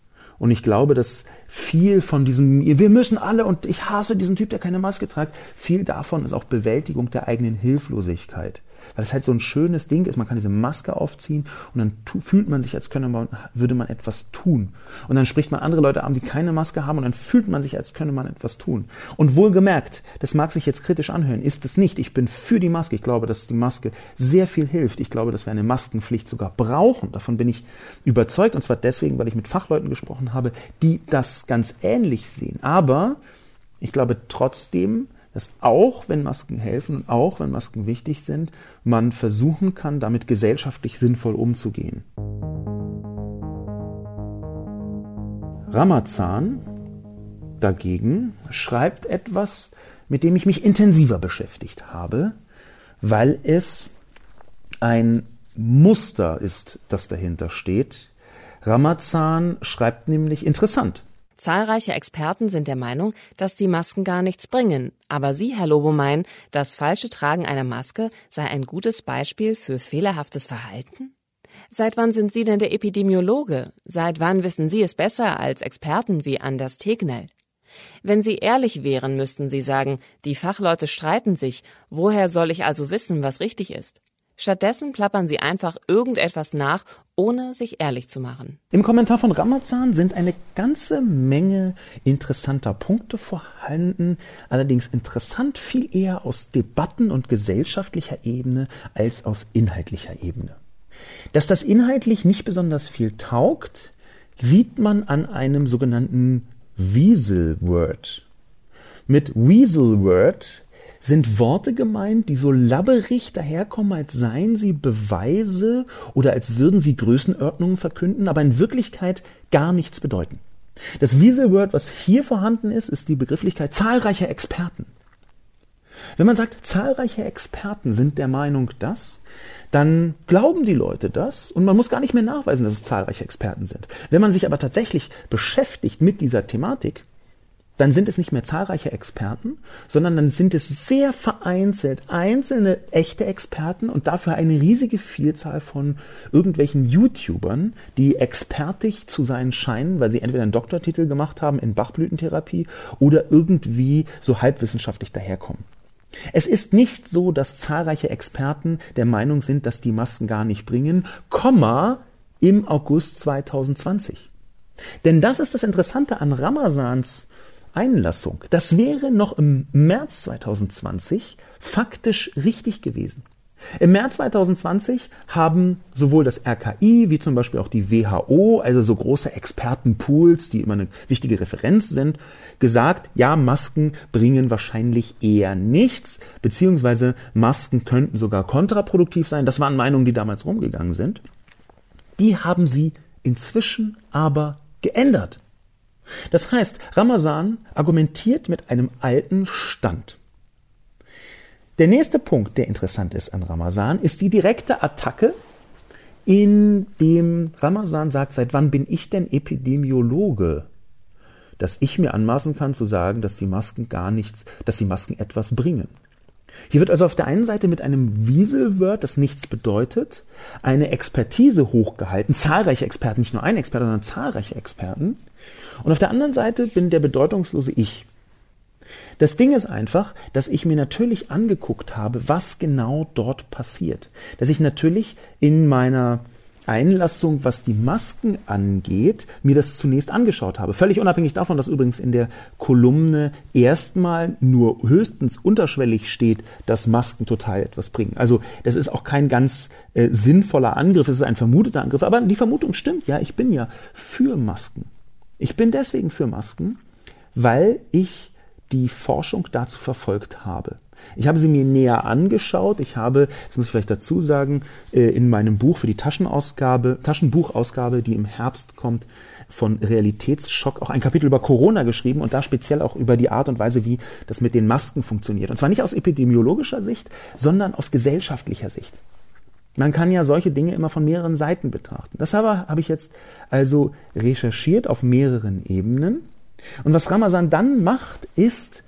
Und ich glaube, dass viel von diesem, wir müssen alle und ich hasse diesen Typ, der keine Maske trägt, viel davon ist auch Bewältigung der eigenen Hilflosigkeit weil es halt so ein schönes Ding ist. Man kann diese Maske aufziehen und dann fühlt man sich, als könne man, würde man etwas tun. Und dann spricht man andere Leute an, die keine Maske haben und dann fühlt man sich, als könne man etwas tun. Und wohlgemerkt, das mag sich jetzt kritisch anhören, ist es nicht. Ich bin für die Maske. Ich glaube, dass die Maske sehr viel hilft. Ich glaube, dass wir eine Maskenpflicht sogar brauchen. Davon bin ich überzeugt. Und zwar deswegen, weil ich mit Fachleuten gesprochen habe, die das ganz ähnlich sehen. Aber ich glaube trotzdem, dass auch wenn Masken helfen und auch wenn Masken wichtig sind, man versuchen kann, damit gesellschaftlich sinnvoll umzugehen. Ramazan dagegen schreibt etwas, mit dem ich mich intensiver beschäftigt habe, weil es ein Muster ist, das dahinter steht. Ramazan schreibt nämlich interessant. Zahlreiche Experten sind der Meinung, dass die Masken gar nichts bringen. Aber Sie, Herr Lobo, meinen, das falsche Tragen einer Maske sei ein gutes Beispiel für fehlerhaftes Verhalten? Seit wann sind Sie denn der Epidemiologe? Seit wann wissen Sie es besser als Experten wie Anders Tegnell? Wenn Sie ehrlich wären, müssten Sie sagen, die Fachleute streiten sich, woher soll ich also wissen, was richtig ist? Stattdessen plappern sie einfach irgendetwas nach, ohne sich ehrlich zu machen. Im Kommentar von Ramazan sind eine ganze Menge interessanter Punkte vorhanden, allerdings interessant viel eher aus Debatten und gesellschaftlicher Ebene als aus inhaltlicher Ebene. Dass das inhaltlich nicht besonders viel taugt, sieht man an einem sogenannten Weasel-Word. Mit Weasel-Word sind Worte gemeint, die so labberig daherkommen, als seien sie Beweise oder als würden sie Größenordnungen verkünden, aber in Wirklichkeit gar nichts bedeuten. Das Visual Word, was hier vorhanden ist, ist die Begrifflichkeit zahlreicher Experten. Wenn man sagt, zahlreiche Experten sind der Meinung, dass, dann glauben die Leute das und man muss gar nicht mehr nachweisen, dass es zahlreiche Experten sind. Wenn man sich aber tatsächlich beschäftigt mit dieser Thematik, dann sind es nicht mehr zahlreiche Experten, sondern dann sind es sehr vereinzelt einzelne echte Experten und dafür eine riesige Vielzahl von irgendwelchen YouTubern, die expertig zu sein scheinen, weil sie entweder einen Doktortitel gemacht haben in Bachblütentherapie oder irgendwie so halbwissenschaftlich daherkommen. Es ist nicht so, dass zahlreiche Experten der Meinung sind, dass die Masken gar nicht bringen, Komma, im August 2020. Denn das ist das Interessante an Ramazans Einlassung. Das wäre noch im März 2020 faktisch richtig gewesen. Im März 2020 haben sowohl das RKI wie zum Beispiel auch die WHO, also so große Expertenpools, die immer eine wichtige Referenz sind, gesagt, ja, Masken bringen wahrscheinlich eher nichts, beziehungsweise Masken könnten sogar kontraproduktiv sein. Das waren Meinungen, die damals rumgegangen sind. Die haben sie inzwischen aber geändert. Das heißt, Ramazan argumentiert mit einem alten Stand. Der nächste Punkt, der interessant ist an Ramazan, ist die direkte Attacke, in dem Ramazan sagt, seit wann bin ich denn Epidemiologe? Dass ich mir anmaßen kann zu sagen, dass die Masken gar nichts, dass die Masken etwas bringen. Hier wird also auf der einen Seite mit einem Wieselwort, das nichts bedeutet, eine Expertise hochgehalten, zahlreiche Experten, nicht nur ein Experte, sondern zahlreiche Experten. Und auf der anderen Seite bin der bedeutungslose Ich. Das Ding ist einfach, dass ich mir natürlich angeguckt habe, was genau dort passiert. Dass ich natürlich in meiner Einlassung, was die Masken angeht, mir das zunächst angeschaut habe. Völlig unabhängig davon, dass übrigens in der Kolumne erstmal nur höchstens unterschwellig steht, dass Masken total etwas bringen. Also das ist auch kein ganz äh, sinnvoller Angriff, es ist ein vermuteter Angriff, aber die Vermutung stimmt, ja, ich bin ja für Masken. Ich bin deswegen für Masken, weil ich die Forschung dazu verfolgt habe. Ich habe sie mir näher angeschaut. Ich habe, das muss ich vielleicht dazu sagen, äh, in meinem Buch für die Taschenausgabe, Taschenbuchausgabe, die im Herbst kommt, von Realitätsschock auch ein Kapitel über Corona geschrieben und da speziell auch über die Art und Weise, wie das mit den Masken funktioniert. Und zwar nicht aus epidemiologischer Sicht, sondern aus gesellschaftlicher Sicht. Man kann ja solche Dinge immer von mehreren Seiten betrachten. Das aber habe ich jetzt also recherchiert auf mehreren Ebenen. Und was Ramazan dann macht, ist,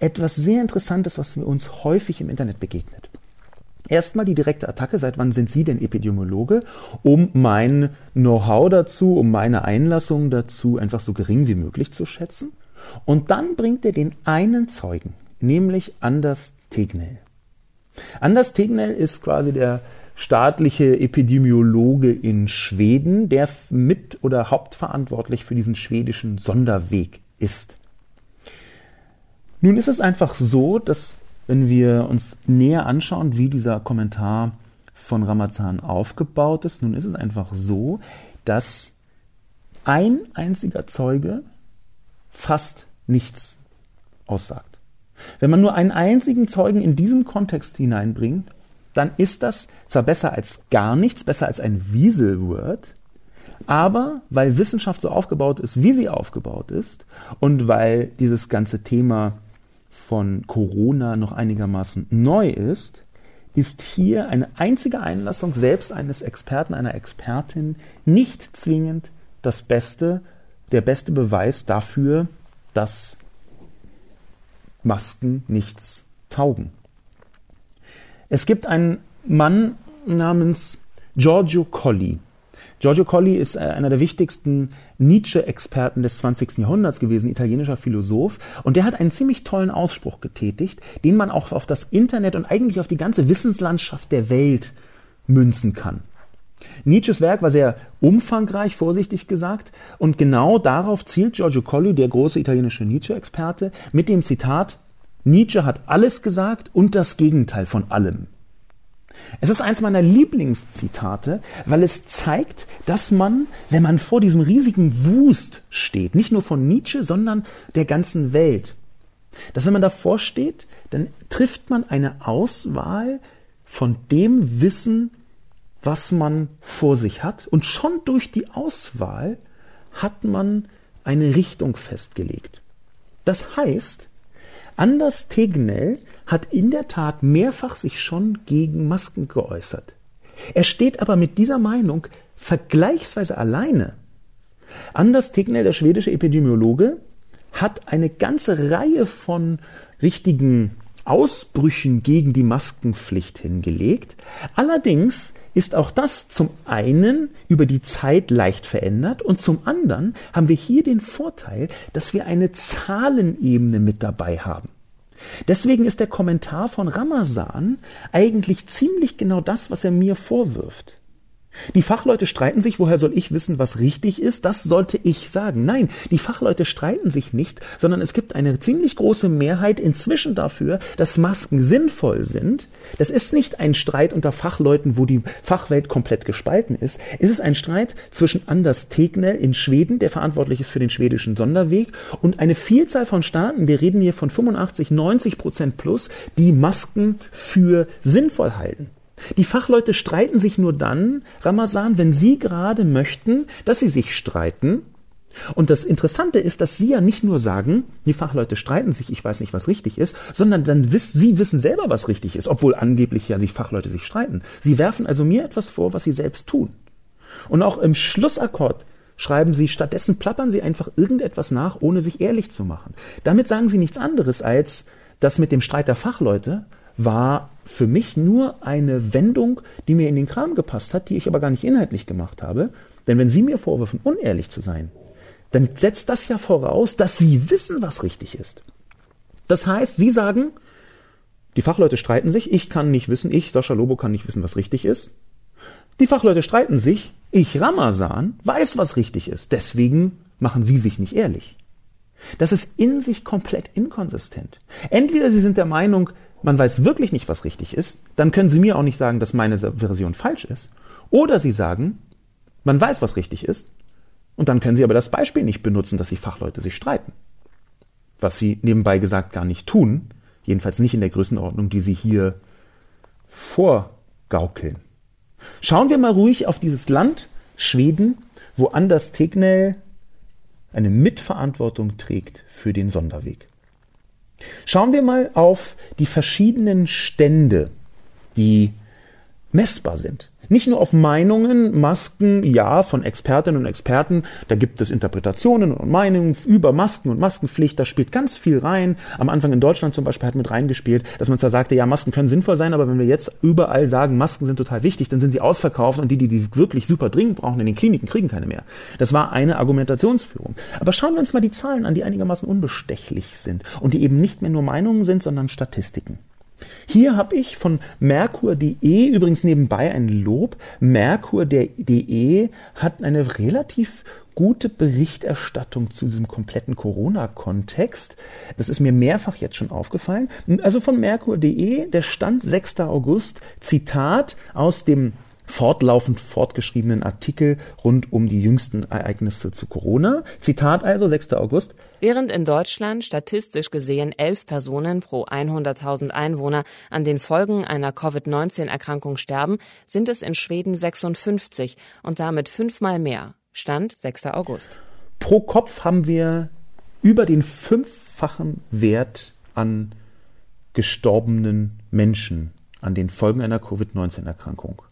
etwas sehr Interessantes, was uns häufig im Internet begegnet. Erstmal die direkte Attacke, seit wann sind Sie denn Epidemiologe, um mein Know-how dazu, um meine Einlassung dazu einfach so gering wie möglich zu schätzen. Und dann bringt er den einen Zeugen, nämlich Anders Tegnell. Anders Tegnell ist quasi der staatliche Epidemiologe in Schweden, der mit oder hauptverantwortlich für diesen schwedischen Sonderweg ist. Nun ist es einfach so, dass wenn wir uns näher anschauen, wie dieser Kommentar von Ramazan aufgebaut ist, nun ist es einfach so, dass ein einziger Zeuge fast nichts aussagt. Wenn man nur einen einzigen Zeugen in diesem Kontext hineinbringt, dann ist das zwar besser als gar nichts, besser als ein Wieselword, aber weil Wissenschaft so aufgebaut ist, wie sie aufgebaut ist, und weil dieses ganze Thema von Corona noch einigermaßen neu ist, ist hier eine einzige Einlassung selbst eines Experten, einer Expertin nicht zwingend das beste, der beste Beweis dafür, dass Masken nichts taugen. Es gibt einen Mann namens Giorgio Colli. Giorgio Colli ist äh, einer der wichtigsten Nietzsche-Experten des 20. Jahrhunderts gewesen, italienischer Philosoph. Und der hat einen ziemlich tollen Ausspruch getätigt, den man auch auf das Internet und eigentlich auf die ganze Wissenslandschaft der Welt münzen kann. Nietzsches Werk war sehr umfangreich, vorsichtig gesagt, und genau darauf zielt Giorgio Colli, der große italienische Nietzsche-Experte, mit dem Zitat Nietzsche hat alles gesagt und das Gegenteil von allem. Es ist eins meiner Lieblingszitate, weil es zeigt, dass man, wenn man vor diesem riesigen Wust steht, nicht nur von Nietzsche, sondern der ganzen Welt, dass wenn man davor steht, dann trifft man eine Auswahl von dem Wissen, was man vor sich hat. Und schon durch die Auswahl hat man eine Richtung festgelegt. Das heißt, Anders Tegnell hat in der Tat mehrfach sich schon gegen Masken geäußert. Er steht aber mit dieser Meinung vergleichsweise alleine. Anders Tegnell, der schwedische Epidemiologe, hat eine ganze Reihe von richtigen Ausbrüchen gegen die Maskenpflicht hingelegt. Allerdings ist auch das zum einen über die Zeit leicht verändert und zum anderen haben wir hier den Vorteil, dass wir eine Zahlenebene mit dabei haben. Deswegen ist der Kommentar von Ramazan eigentlich ziemlich genau das, was er mir vorwirft. Die Fachleute streiten sich, woher soll ich wissen, was richtig ist? Das sollte ich sagen. Nein, die Fachleute streiten sich nicht, sondern es gibt eine ziemlich große Mehrheit inzwischen dafür, dass Masken sinnvoll sind. Das ist nicht ein Streit unter Fachleuten, wo die Fachwelt komplett gespalten ist. Es ist ein Streit zwischen Anders Tegnell in Schweden, der verantwortlich ist für den schwedischen Sonderweg, und eine Vielzahl von Staaten, wir reden hier von 85, 90 Prozent plus, die Masken für sinnvoll halten. Die Fachleute streiten sich nur dann, Ramazan, wenn sie gerade möchten, dass sie sich streiten. Und das Interessante ist, dass sie ja nicht nur sagen, die Fachleute streiten sich, ich weiß nicht, was richtig ist, sondern dann wissen sie wissen selber, was richtig ist, obwohl angeblich ja die Fachleute sich streiten. Sie werfen also mir etwas vor, was sie selbst tun. Und auch im Schlussakkord schreiben sie, stattdessen plappern sie einfach irgendetwas nach, ohne sich ehrlich zu machen. Damit sagen sie nichts anderes als, dass mit dem Streit der Fachleute war für mich nur eine Wendung, die mir in den Kram gepasst hat, die ich aber gar nicht inhaltlich gemacht habe. Denn wenn Sie mir vorwürfen, unehrlich zu sein, dann setzt das ja voraus, dass Sie wissen, was richtig ist. Das heißt, Sie sagen, die Fachleute streiten sich, ich kann nicht wissen, ich, Sascha Lobo, kann nicht wissen, was richtig ist. Die Fachleute streiten sich, ich, Ramazan, weiß, was richtig ist. Deswegen machen Sie sich nicht ehrlich. Das ist in sich komplett inkonsistent. Entweder Sie sind der Meinung, man weiß wirklich nicht, was richtig ist, dann können Sie mir auch nicht sagen, dass meine Version falsch ist. Oder Sie sagen, man weiß, was richtig ist, und dann können Sie aber das Beispiel nicht benutzen, dass die Fachleute sich streiten. Was Sie nebenbei gesagt gar nicht tun, jedenfalls nicht in der Größenordnung, die Sie hier vorgaukeln. Schauen wir mal ruhig auf dieses Land, Schweden, wo Anders Tegnell eine Mitverantwortung trägt für den Sonderweg. Schauen wir mal auf die verschiedenen Stände, die messbar sind. Nicht nur auf Meinungen, Masken, ja, von Expertinnen und Experten, da gibt es Interpretationen und Meinungen über Masken und Maskenpflicht, da spielt ganz viel rein. Am Anfang in Deutschland zum Beispiel hat mit reingespielt, dass man zwar sagte, ja, Masken können sinnvoll sein, aber wenn wir jetzt überall sagen, Masken sind total wichtig, dann sind sie ausverkauft und die, die die wirklich super dringend brauchen in den Kliniken, kriegen keine mehr. Das war eine Argumentationsführung. Aber schauen wir uns mal die Zahlen an, die einigermaßen unbestechlich sind und die eben nicht mehr nur Meinungen sind, sondern Statistiken. Hier habe ich von Merkur.de übrigens nebenbei ein Lob. Merkur.de hat eine relativ gute Berichterstattung zu diesem kompletten Corona-Kontext. Das ist mir mehrfach jetzt schon aufgefallen. Also von Merkur.de, der Stand 6. August, Zitat aus dem fortlaufend fortgeschriebenen Artikel rund um die jüngsten Ereignisse zu Corona. Zitat also 6. August. Während in Deutschland statistisch gesehen elf Personen pro 100.000 Einwohner an den Folgen einer Covid-19-Erkrankung sterben, sind es in Schweden 56 und damit fünfmal mehr. Stand 6. August. Pro Kopf haben wir über den fünffachen Wert an gestorbenen Menschen an den Folgen einer Covid-19-Erkrankung.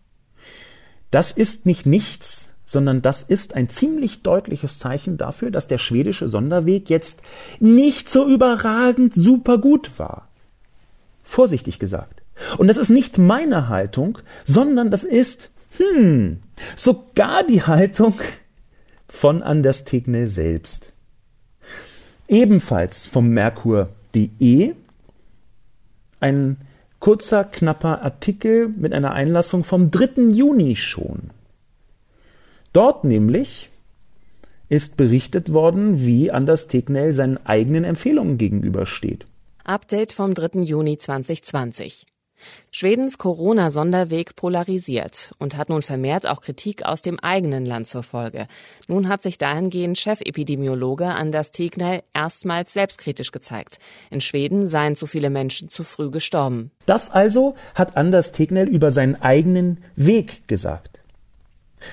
Das ist nicht nichts, sondern das ist ein ziemlich deutliches Zeichen dafür, dass der schwedische Sonderweg jetzt nicht so überragend super gut war. Vorsichtig gesagt. Und das ist nicht meine Haltung, sondern das ist, hm, sogar die Haltung von Anders Tegnell selbst. Ebenfalls vom Merkur.de ein kurzer, knapper Artikel mit einer Einlassung vom 3. Juni schon. Dort nämlich ist berichtet worden, wie Anders Tegnell seinen eigenen Empfehlungen gegenübersteht. Update vom 3. Juni 2020. Schwedens Corona-Sonderweg polarisiert und hat nun vermehrt auch Kritik aus dem eigenen Land zur Folge. Nun hat sich dahingehend Chefepidemiologe Anders Tegnell erstmals selbstkritisch gezeigt. In Schweden seien zu viele Menschen zu früh gestorben. Das also hat Anders Tegnell über seinen eigenen Weg gesagt.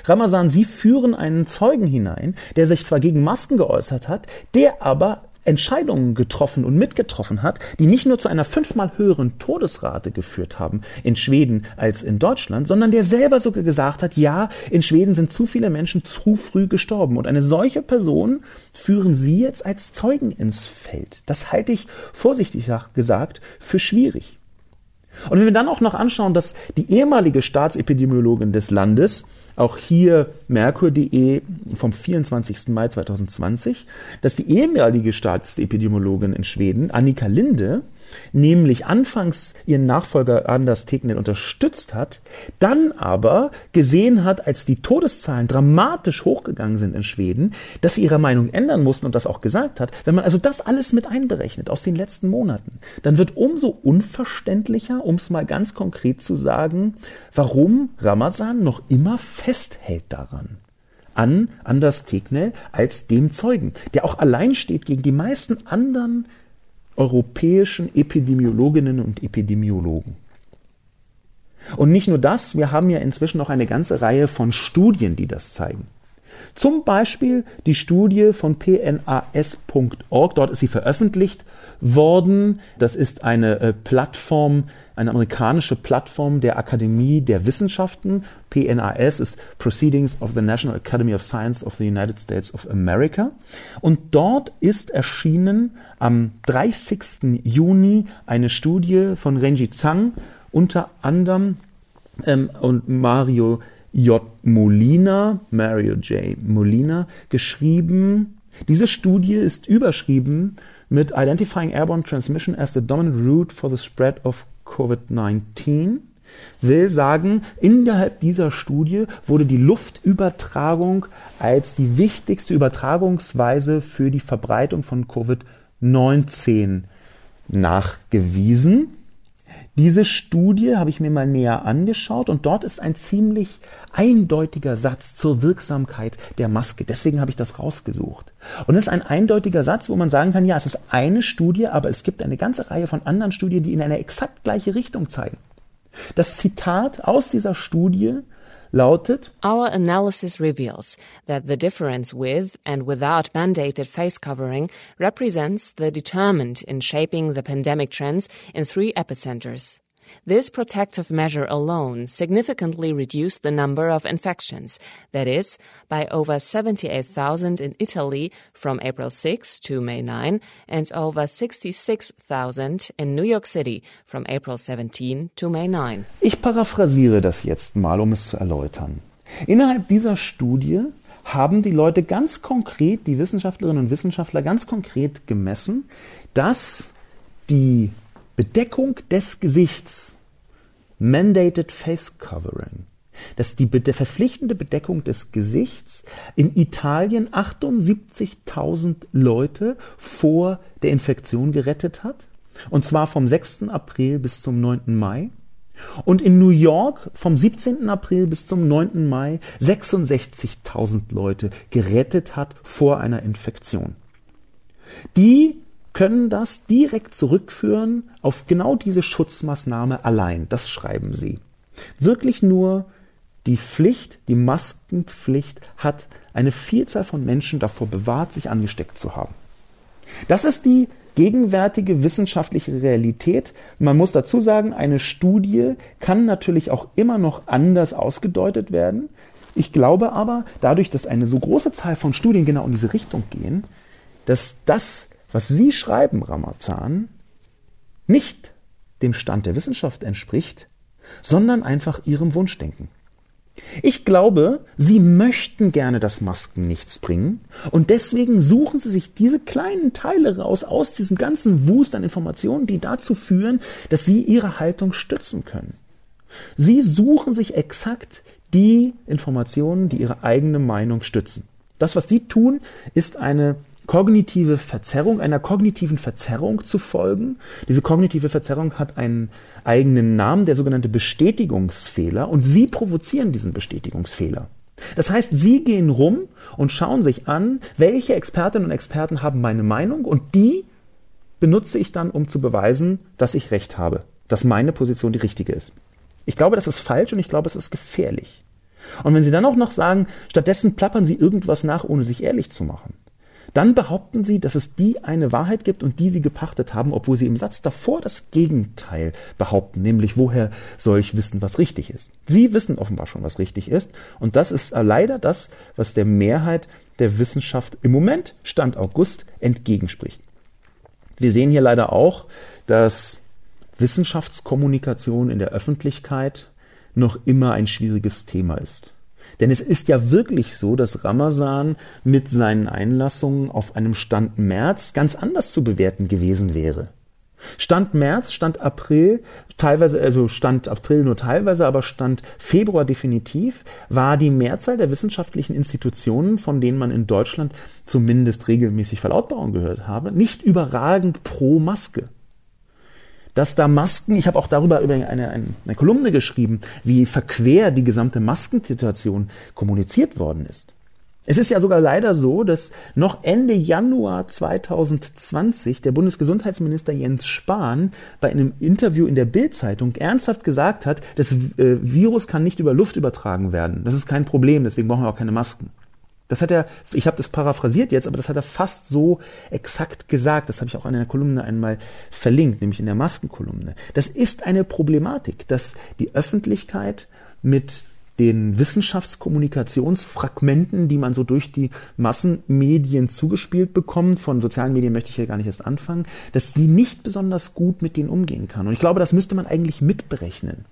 Ramazan, Sie führen einen Zeugen hinein, der sich zwar gegen Masken geäußert hat, der aber Entscheidungen getroffen und mitgetroffen hat, die nicht nur zu einer fünfmal höheren Todesrate geführt haben in Schweden als in Deutschland, sondern der selber sogar gesagt hat, ja, in Schweden sind zu viele Menschen zu früh gestorben. Und eine solche Person führen Sie jetzt als Zeugen ins Feld. Das halte ich vorsichtig gesagt für schwierig. Und wenn wir dann auch noch anschauen, dass die ehemalige Staatsepidemiologin des Landes auch hier Merkur.de vom 24. Mai 2020, dass die ehemalige Staatsepidemiologin in Schweden, Annika Linde, nämlich anfangs ihren Nachfolger Anders Tegner unterstützt hat, dann aber gesehen hat, als die Todeszahlen dramatisch hochgegangen sind in Schweden, dass sie ihre Meinung ändern mussten und das auch gesagt hat. Wenn man also das alles mit einberechnet aus den letzten Monaten, dann wird umso unverständlicher, um es mal ganz konkret zu sagen, warum Ramazan noch immer festhält daran an Anders Tegnell als dem Zeugen, der auch allein steht gegen die meisten anderen europäischen Epidemiologinnen und Epidemiologen. Und nicht nur das, wir haben ja inzwischen noch eine ganze Reihe von Studien, die das zeigen. Zum Beispiel die Studie von pnas.org, dort ist sie veröffentlicht worden. Das ist eine äh, Plattform, eine amerikanische Plattform der Akademie der Wissenschaften. PNAS ist Proceedings of the National Academy of Science of the United States of America. Und dort ist erschienen am 30. Juni eine Studie von Renji Zhang, unter anderem ähm, und Mario J. Molina, Mario J. Molina, geschrieben. Diese Studie ist überschrieben mit Identifying Airborne Transmission as the Dominant Route for the Spread of COVID-19 will sagen, innerhalb dieser Studie wurde die Luftübertragung als die wichtigste Übertragungsweise für die Verbreitung von Covid-19 nachgewiesen. Diese Studie habe ich mir mal näher angeschaut und dort ist ein ziemlich eindeutiger Satz zur Wirksamkeit der Maske. Deswegen habe ich das rausgesucht. Und es ist ein eindeutiger Satz, wo man sagen kann, ja, es ist eine Studie, aber es gibt eine ganze Reihe von anderen Studien, die in eine exakt gleiche Richtung zeigen. Das Zitat aus dieser Studie lautet? Our analysis reveals that the difference with and without mandated face covering represents the determinant in shaping the pandemic trends in three epicenters This protective measure alone significantly reduced the number of infections, that is, by over 78,000 in Italy from April 6 to May 9 and over 66,000 in New York City from April 17 to May 9. Ich paraphrasiere das jetzt mal, um es zu erläutern. Innerhalb dieser Studie haben die Leute ganz konkret, die Wissenschaftlerinnen und Wissenschaftler ganz konkret gemessen, dass die Bedeckung des Gesichts, mandated face covering, dass die der verpflichtende Bedeckung des Gesichts in Italien 78.000 Leute vor der Infektion gerettet hat, und zwar vom 6. April bis zum 9. Mai. Und in New York vom 17. April bis zum 9. Mai 66.000 Leute gerettet hat vor einer Infektion. Die können das direkt zurückführen auf genau diese Schutzmaßnahme allein. Das schreiben sie. Wirklich nur die Pflicht, die Maskenpflicht hat eine Vielzahl von Menschen davor bewahrt, sich angesteckt zu haben. Das ist die gegenwärtige wissenschaftliche Realität. Man muss dazu sagen, eine Studie kann natürlich auch immer noch anders ausgedeutet werden. Ich glaube aber, dadurch, dass eine so große Zahl von Studien genau in diese Richtung gehen, dass das was Sie schreiben, Ramazan, nicht dem Stand der Wissenschaft entspricht, sondern einfach Ihrem Wunschdenken. Ich glaube, Sie möchten gerne, dass Masken nichts bringen und deswegen suchen Sie sich diese kleinen Teile raus aus diesem ganzen Wust an Informationen, die dazu führen, dass Sie Ihre Haltung stützen können. Sie suchen sich exakt die Informationen, die Ihre eigene Meinung stützen. Das, was Sie tun, ist eine kognitive Verzerrung, einer kognitiven Verzerrung zu folgen. Diese kognitive Verzerrung hat einen eigenen Namen, der sogenannte Bestätigungsfehler, und Sie provozieren diesen Bestätigungsfehler. Das heißt, Sie gehen rum und schauen sich an, welche Expertinnen und Experten haben meine Meinung und die benutze ich dann, um zu beweisen, dass ich recht habe, dass meine Position die richtige ist. Ich glaube, das ist falsch und ich glaube, es ist gefährlich. Und wenn Sie dann auch noch sagen, stattdessen plappern Sie irgendwas nach, ohne sich ehrlich zu machen, dann behaupten Sie, dass es die eine Wahrheit gibt und die Sie gepachtet haben, obwohl Sie im Satz davor das Gegenteil behaupten, nämlich woher soll ich wissen, was richtig ist. Sie wissen offenbar schon, was richtig ist und das ist leider das, was der Mehrheit der Wissenschaft im Moment, Stand August, entgegenspricht. Wir sehen hier leider auch, dass Wissenschaftskommunikation in der Öffentlichkeit noch immer ein schwieriges Thema ist. Denn es ist ja wirklich so, dass Ramazan mit seinen Einlassungen auf einem Stand März ganz anders zu bewerten gewesen wäre. Stand März, Stand April, teilweise, also Stand April nur teilweise, aber Stand Februar definitiv, war die Mehrzahl der wissenschaftlichen Institutionen, von denen man in Deutschland zumindest regelmäßig Verlautbarungen gehört habe, nicht überragend pro Maske dass da Masken, ich habe auch darüber über eine, eine, eine Kolumne geschrieben, wie verquer die gesamte Maskensituation kommuniziert worden ist. Es ist ja sogar leider so, dass noch Ende Januar 2020 der Bundesgesundheitsminister Jens Spahn bei einem Interview in der Bild-Zeitung ernsthaft gesagt hat, das äh, Virus kann nicht über Luft übertragen werden. Das ist kein Problem, deswegen brauchen wir auch keine Masken. Das hat er, ich habe das paraphrasiert jetzt, aber das hat er fast so exakt gesagt. Das habe ich auch in einer Kolumne einmal verlinkt, nämlich in der Maskenkolumne. Das ist eine Problematik, dass die Öffentlichkeit mit den Wissenschaftskommunikationsfragmenten, die man so durch die Massenmedien zugespielt bekommt, von sozialen Medien möchte ich ja gar nicht erst anfangen, dass sie nicht besonders gut mit denen umgehen kann. Und ich glaube, das müsste man eigentlich mitberechnen.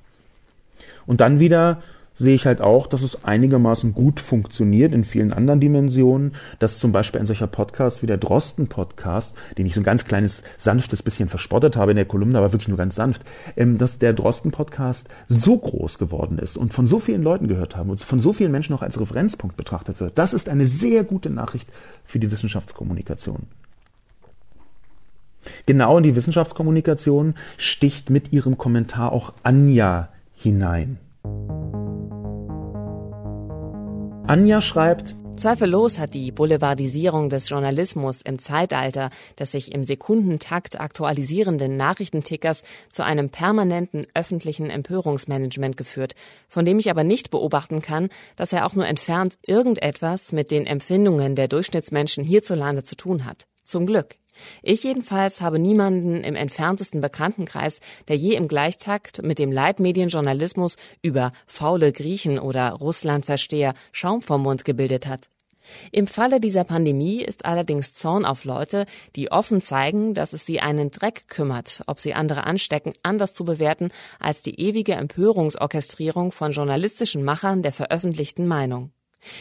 Und dann wieder sehe ich halt auch, dass es einigermaßen gut funktioniert in vielen anderen Dimensionen, dass zum Beispiel ein solcher Podcast wie der Drosten-Podcast, den ich so ein ganz kleines, sanftes bisschen verspottet habe in der Kolumne, aber wirklich nur ganz sanft, ähm, dass der Drosten-Podcast so groß geworden ist und von so vielen Leuten gehört haben und von so vielen Menschen auch als Referenzpunkt betrachtet wird. Das ist eine sehr gute Nachricht für die Wissenschaftskommunikation. Genau in die Wissenschaftskommunikation sticht mit ihrem Kommentar auch Anja hinein. Anja schreibt, Zweifellos hat die Boulevardisierung des Journalismus im Zeitalter des sich im Sekundentakt aktualisierenden Nachrichtentickers zu einem permanenten öffentlichen Empörungsmanagement geführt, von dem ich aber nicht beobachten kann, dass er auch nur entfernt irgendetwas mit den Empfindungen der Durchschnittsmenschen hierzulande zu tun hat. Zum Glück. Ich jedenfalls habe niemanden im entferntesten Bekanntenkreis, der je im Gleichtakt mit dem Leitmedienjournalismus über faule Griechen oder Russlandversteher Schaum vom Mund gebildet hat. Im Falle dieser Pandemie ist allerdings Zorn auf Leute, die offen zeigen, dass es sie einen Dreck kümmert, ob sie andere anstecken, anders zu bewerten als die ewige Empörungsorchestrierung von journalistischen Machern der veröffentlichten Meinung.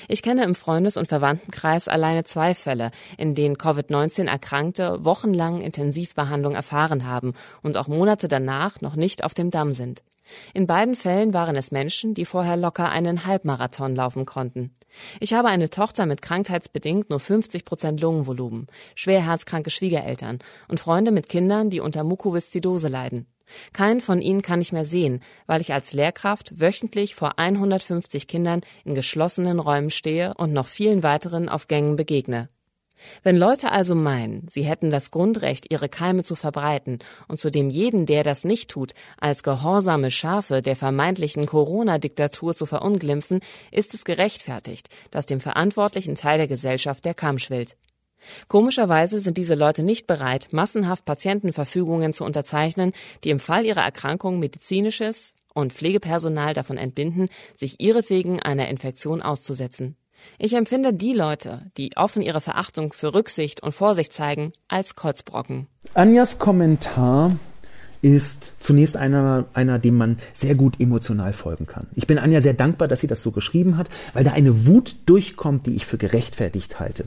Ich kenne im Freundes- und Verwandtenkreis alleine zwei Fälle, in denen Covid-19 Erkrankte wochenlang Intensivbehandlung erfahren haben und auch Monate danach noch nicht auf dem Damm sind. In beiden Fällen waren es Menschen, die vorher locker einen Halbmarathon laufen konnten. Ich habe eine Tochter mit krankheitsbedingt nur 50 Prozent Lungenvolumen, schwer herzkranke Schwiegereltern und Freunde mit Kindern, die unter Mukoviszidose leiden. Keinen von ihnen kann ich mehr sehen, weil ich als Lehrkraft wöchentlich vor 150 Kindern in geschlossenen Räumen stehe und noch vielen weiteren auf Gängen begegne. Wenn Leute also meinen, sie hätten das Grundrecht, ihre Keime zu verbreiten und zudem jeden, der das nicht tut, als gehorsame Schafe der vermeintlichen Corona-Diktatur zu verunglimpfen, ist es gerechtfertigt, dass dem verantwortlichen Teil der Gesellschaft der Kamm schwillt. Komischerweise sind diese Leute nicht bereit, massenhaft Patientenverfügungen zu unterzeichnen, die im Fall ihrer Erkrankung medizinisches und Pflegepersonal davon entbinden, sich ihretwegen einer Infektion auszusetzen. Ich empfinde die Leute, die offen ihre Verachtung für Rücksicht und Vorsicht zeigen, als Kotzbrocken. Anjas Kommentar ist zunächst einer, einer, dem man sehr gut emotional folgen kann. Ich bin Anja sehr dankbar, dass sie das so geschrieben hat, weil da eine Wut durchkommt, die ich für gerechtfertigt halte.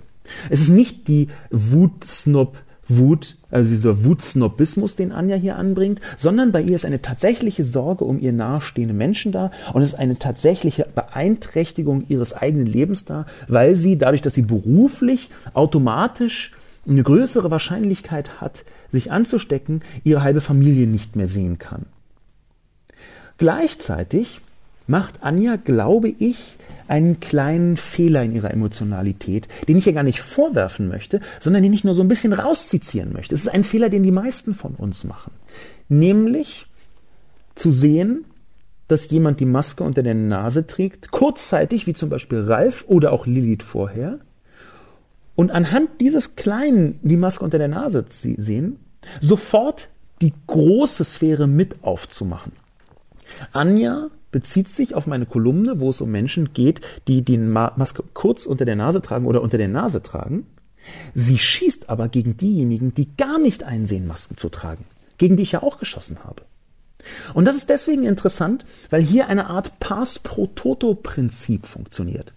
Es ist nicht die Wutsnob Wut, also dieser Wutsnobismus, den Anja hier anbringt, sondern bei ihr ist eine tatsächliche Sorge um ihr nahestehende Menschen da und es ist eine tatsächliche Beeinträchtigung ihres eigenen Lebens da, weil sie dadurch, dass sie beruflich automatisch eine größere Wahrscheinlichkeit hat, sich anzustecken, ihre halbe Familie nicht mehr sehen kann. Gleichzeitig macht Anja, glaube ich, einen kleinen Fehler in ihrer Emotionalität, den ich ihr gar nicht vorwerfen möchte, sondern den ich nur so ein bisschen rauszitieren möchte. Es ist ein Fehler, den die meisten von uns machen. Nämlich zu sehen, dass jemand die Maske unter der Nase trägt, kurzzeitig, wie zum Beispiel Ralf oder auch Lilith vorher, und anhand dieses Kleinen die Maske unter der Nase sehen, sofort die große Sphäre mit aufzumachen. Anja bezieht sich auf meine Kolumne, wo es um Menschen geht, die die Maske kurz unter der Nase tragen oder unter der Nase tragen. Sie schießt aber gegen diejenigen, die gar nicht einsehen, Masken zu tragen, gegen die ich ja auch geschossen habe. Und das ist deswegen interessant, weil hier eine Art Pass pro Toto Prinzip funktioniert.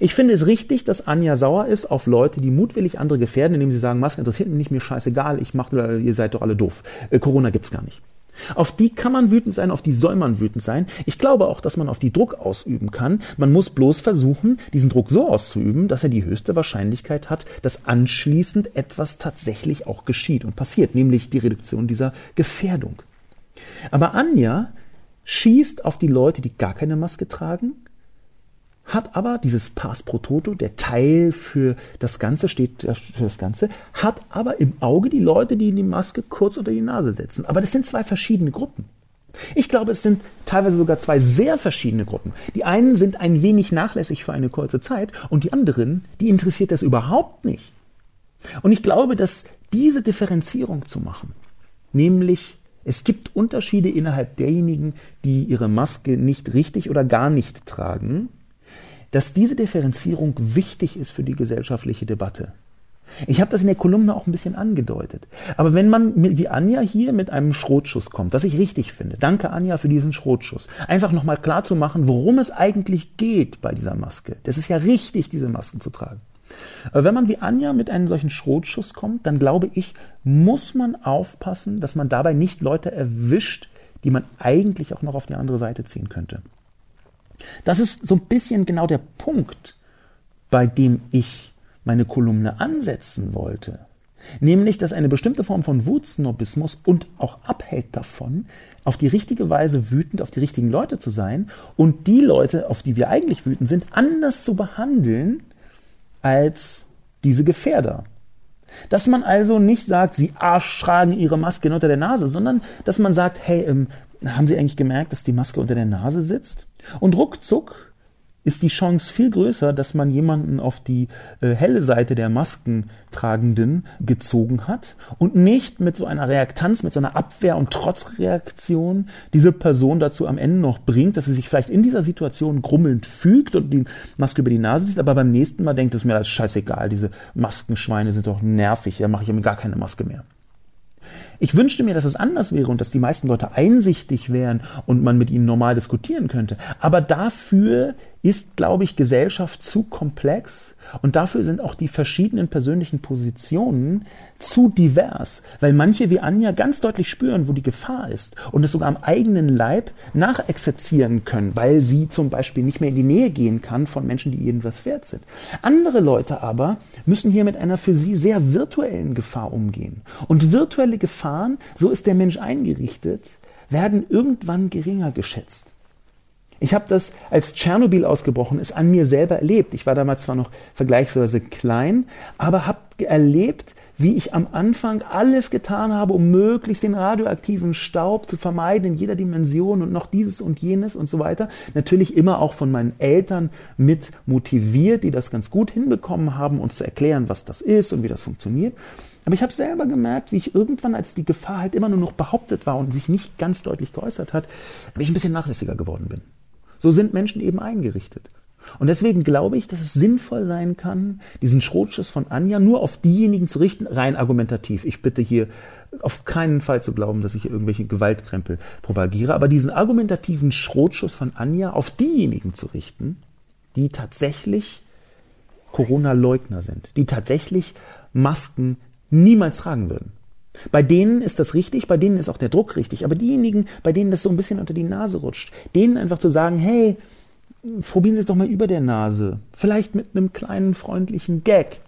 Ich finde es richtig, dass Anja sauer ist auf Leute, die mutwillig andere gefährden, indem sie sagen, Maske interessiert mich nicht, mir scheißegal, ich mach, ihr seid doch alle doof. Äh, Corona gibt's gar nicht. Auf die kann man wütend sein, auf die soll man wütend sein. Ich glaube auch, dass man auf die Druck ausüben kann. Man muss bloß versuchen, diesen Druck so auszuüben, dass er die höchste Wahrscheinlichkeit hat, dass anschließend etwas tatsächlich auch geschieht und passiert, nämlich die Reduktion dieser Gefährdung. Aber Anja schießt auf die Leute, die gar keine Maske tragen, hat aber dieses Pass pro Toto, der Teil für das Ganze steht für das Ganze, hat aber im Auge die Leute, die die Maske kurz unter die Nase setzen. Aber das sind zwei verschiedene Gruppen. Ich glaube, es sind teilweise sogar zwei sehr verschiedene Gruppen. Die einen sind ein wenig nachlässig für eine kurze Zeit und die anderen, die interessiert das überhaupt nicht. Und ich glaube, dass diese Differenzierung zu machen, nämlich es gibt Unterschiede innerhalb derjenigen, die ihre Maske nicht richtig oder gar nicht tragen, dass diese Differenzierung wichtig ist für die gesellschaftliche Debatte. Ich habe das in der Kolumne auch ein bisschen angedeutet. Aber wenn man wie Anja hier mit einem Schrotschuss kommt, was ich richtig finde, danke Anja für diesen Schrotschuss, einfach nochmal klar zu machen, worum es eigentlich geht bei dieser Maske. Das ist ja richtig, diese Masken zu tragen. Aber wenn man wie Anja mit einem solchen Schrotschuss kommt, dann glaube ich, muss man aufpassen, dass man dabei nicht Leute erwischt, die man eigentlich auch noch auf die andere Seite ziehen könnte. Das ist so ein bisschen genau der Punkt, bei dem ich meine Kolumne ansetzen wollte. Nämlich, dass eine bestimmte Form von Wutsnobismus und auch abhält davon, auf die richtige Weise wütend auf die richtigen Leute zu sein und die Leute, auf die wir eigentlich wütend sind, anders zu behandeln als diese Gefährder. Dass man also nicht sagt, sie Arsch tragen ihre Maske unter der Nase, sondern dass man sagt, hey, ähm, haben Sie eigentlich gemerkt, dass die Maske unter der Nase sitzt? Und ruckzuck ist die Chance viel größer, dass man jemanden auf die äh, helle Seite der Maskentragenden gezogen hat und nicht mit so einer Reaktanz, mit so einer Abwehr- und Trotzreaktion diese Person dazu am Ende noch bringt, dass sie sich vielleicht in dieser Situation grummelnd fügt und die Maske über die Nase zieht, aber beim nächsten Mal denkt es mir, das ist scheißegal, diese Maskenschweine sind doch nervig, da mache ich mir gar keine Maske mehr. Ich wünschte mir, dass es anders wäre und dass die meisten Leute einsichtig wären und man mit ihnen normal diskutieren könnte. Aber dafür ist, glaube ich, Gesellschaft zu komplex und dafür sind auch die verschiedenen persönlichen Positionen zu divers, weil manche wie Anja ganz deutlich spüren, wo die Gefahr ist und es sogar am eigenen Leib nachexerzieren können, weil sie zum Beispiel nicht mehr in die Nähe gehen kann von Menschen, die irgendwas wert sind. Andere Leute aber müssen hier mit einer für sie sehr virtuellen Gefahr umgehen. Und virtuelle Gefahren, so ist der Mensch eingerichtet, werden irgendwann geringer geschätzt. Ich habe das, als Tschernobyl ausgebrochen ist, an mir selber erlebt. Ich war damals zwar noch vergleichsweise klein, aber habe erlebt, wie ich am Anfang alles getan habe, um möglichst den radioaktiven Staub zu vermeiden in jeder Dimension und noch dieses und jenes und so weiter. Natürlich immer auch von meinen Eltern mit motiviert, die das ganz gut hinbekommen haben, uns zu erklären, was das ist und wie das funktioniert. Aber ich habe selber gemerkt, wie ich irgendwann, als die Gefahr halt immer nur noch behauptet war und sich nicht ganz deutlich geäußert hat, wie ich ein bisschen nachlässiger geworden bin. So sind Menschen eben eingerichtet. Und deswegen glaube ich, dass es sinnvoll sein kann, diesen Schrotschuss von Anja nur auf diejenigen zu richten, rein argumentativ. Ich bitte hier auf keinen Fall zu glauben, dass ich irgendwelche Gewaltkrempel propagiere, aber diesen argumentativen Schrotschuss von Anja auf diejenigen zu richten, die tatsächlich Corona-Leugner sind, die tatsächlich Masken niemals tragen würden. Bei denen ist das richtig, bei denen ist auch der Druck richtig. Aber diejenigen, bei denen das so ein bisschen unter die Nase rutscht, denen einfach zu sagen, hey, probieren Sie es doch mal über der Nase. Vielleicht mit einem kleinen freundlichen Gag.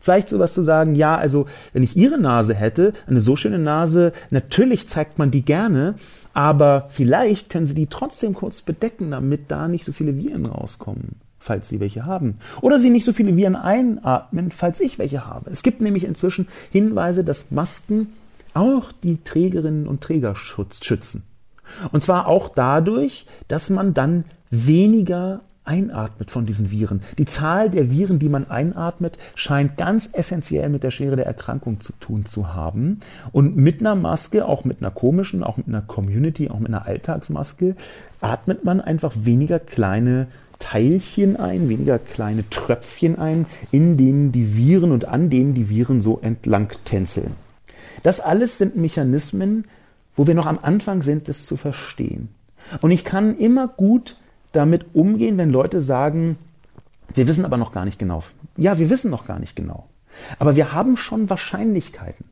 Vielleicht sowas zu sagen, ja, also wenn ich Ihre Nase hätte, eine so schöne Nase, natürlich zeigt man die gerne, aber vielleicht können Sie die trotzdem kurz bedecken, damit da nicht so viele Viren rauskommen falls Sie welche haben. Oder Sie nicht so viele Viren einatmen, falls ich welche habe. Es gibt nämlich inzwischen Hinweise, dass Masken auch die Trägerinnen und Träger schützen. Und zwar auch dadurch, dass man dann weniger einatmet von diesen Viren. Die Zahl der Viren, die man einatmet, scheint ganz essentiell mit der Schwere der Erkrankung zu tun zu haben. Und mit einer Maske, auch mit einer komischen, auch mit einer Community, auch mit einer Alltagsmaske, atmet man einfach weniger kleine Teilchen ein, weniger kleine Tröpfchen ein, in denen die Viren und an denen die Viren so entlang tänzeln. Das alles sind Mechanismen, wo wir noch am Anfang sind, das zu verstehen. Und ich kann immer gut damit umgehen, wenn Leute sagen, wir wissen aber noch gar nicht genau. Ja, wir wissen noch gar nicht genau. Aber wir haben schon Wahrscheinlichkeiten.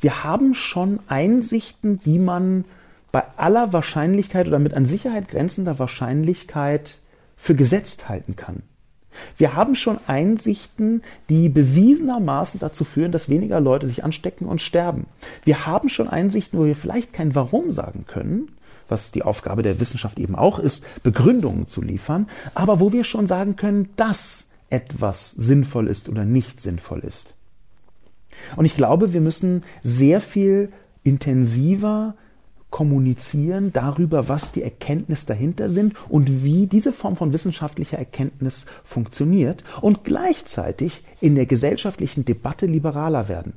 Wir haben schon Einsichten, die man bei aller Wahrscheinlichkeit oder mit an Sicherheit grenzender Wahrscheinlichkeit für gesetzt halten kann. Wir haben schon Einsichten, die bewiesenermaßen dazu führen, dass weniger Leute sich anstecken und sterben. Wir haben schon Einsichten, wo wir vielleicht kein Warum sagen können, was die Aufgabe der Wissenschaft eben auch ist, Begründungen zu liefern, aber wo wir schon sagen können, dass etwas sinnvoll ist oder nicht sinnvoll ist. Und ich glaube, wir müssen sehr viel intensiver kommunizieren darüber, was die Erkenntnis dahinter sind und wie diese Form von wissenschaftlicher Erkenntnis funktioniert und gleichzeitig in der gesellschaftlichen Debatte liberaler werden.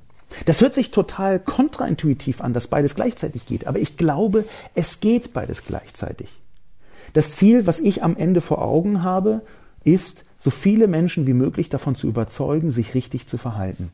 Das hört sich total kontraintuitiv an, dass beides gleichzeitig geht, aber ich glaube, es geht beides gleichzeitig. Das Ziel, was ich am Ende vor Augen habe, ist, so viele Menschen wie möglich davon zu überzeugen, sich richtig zu verhalten.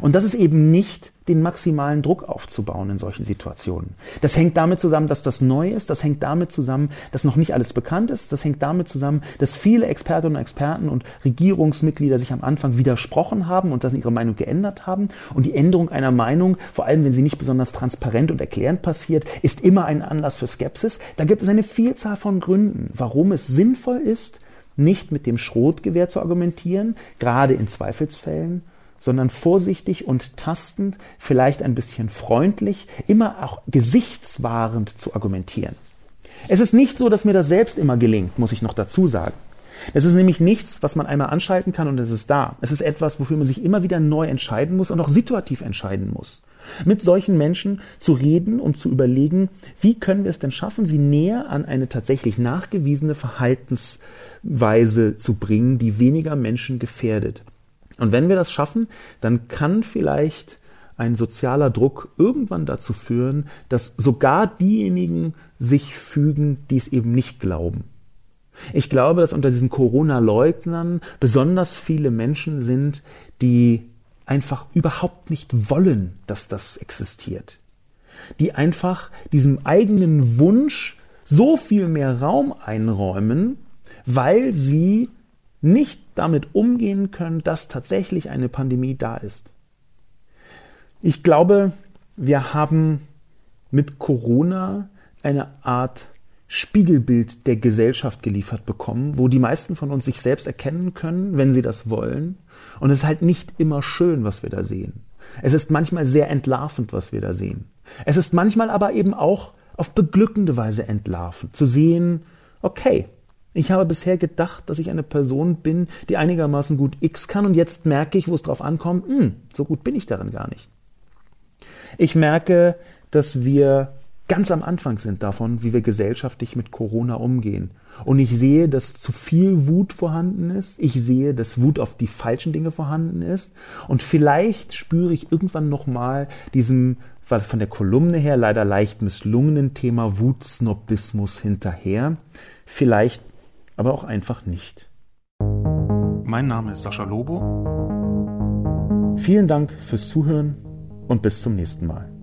Und das ist eben nicht den maximalen Druck aufzubauen in solchen Situationen. Das hängt damit zusammen, dass das neu ist, das hängt damit zusammen, dass noch nicht alles bekannt ist, das hängt damit zusammen, dass viele Expertinnen und Experten und Regierungsmitglieder sich am Anfang widersprochen haben und dann ihre Meinung geändert haben. Und die Änderung einer Meinung, vor allem wenn sie nicht besonders transparent und erklärend passiert, ist immer ein Anlass für Skepsis. Da gibt es eine Vielzahl von Gründen, warum es sinnvoll ist, nicht mit dem Schrotgewehr zu argumentieren, gerade in Zweifelsfällen, sondern vorsichtig und tastend, vielleicht ein bisschen freundlich, immer auch gesichtswahrend zu argumentieren. Es ist nicht so, dass mir das selbst immer gelingt, muss ich noch dazu sagen. Es ist nämlich nichts, was man einmal anschalten kann und es ist da. Es ist etwas, wofür man sich immer wieder neu entscheiden muss und auch situativ entscheiden muss. Mit solchen Menschen zu reden und zu überlegen, wie können wir es denn schaffen, sie näher an eine tatsächlich nachgewiesene Verhaltensweise zu bringen, die weniger Menschen gefährdet. Und wenn wir das schaffen, dann kann vielleicht ein sozialer Druck irgendwann dazu führen, dass sogar diejenigen sich fügen, die es eben nicht glauben. Ich glaube, dass unter diesen Corona-Leugnern besonders viele Menschen sind, die einfach überhaupt nicht wollen, dass das existiert. Die einfach diesem eigenen Wunsch so viel mehr Raum einräumen, weil sie nicht damit umgehen können, dass tatsächlich eine Pandemie da ist. Ich glaube, wir haben mit Corona eine Art Spiegelbild der Gesellschaft geliefert bekommen, wo die meisten von uns sich selbst erkennen können, wenn sie das wollen. Und es ist halt nicht immer schön, was wir da sehen. Es ist manchmal sehr entlarvend, was wir da sehen. Es ist manchmal aber eben auch auf beglückende Weise entlarvend, zu sehen, okay, ich habe bisher gedacht, dass ich eine Person bin, die einigermaßen gut X kann und jetzt merke ich, wo es drauf ankommt, hm, so gut bin ich darin gar nicht. Ich merke, dass wir ganz am Anfang sind davon, wie wir gesellschaftlich mit Corona umgehen. Und ich sehe, dass zu viel Wut vorhanden ist. Ich sehe, dass Wut auf die falschen Dinge vorhanden ist. Und vielleicht spüre ich irgendwann nochmal diesem, was von der Kolumne her leider leicht misslungenen Thema Wutsnobismus hinterher. Vielleicht aber auch einfach nicht. Mein Name ist Sascha Lobo. Vielen Dank fürs Zuhören und bis zum nächsten Mal.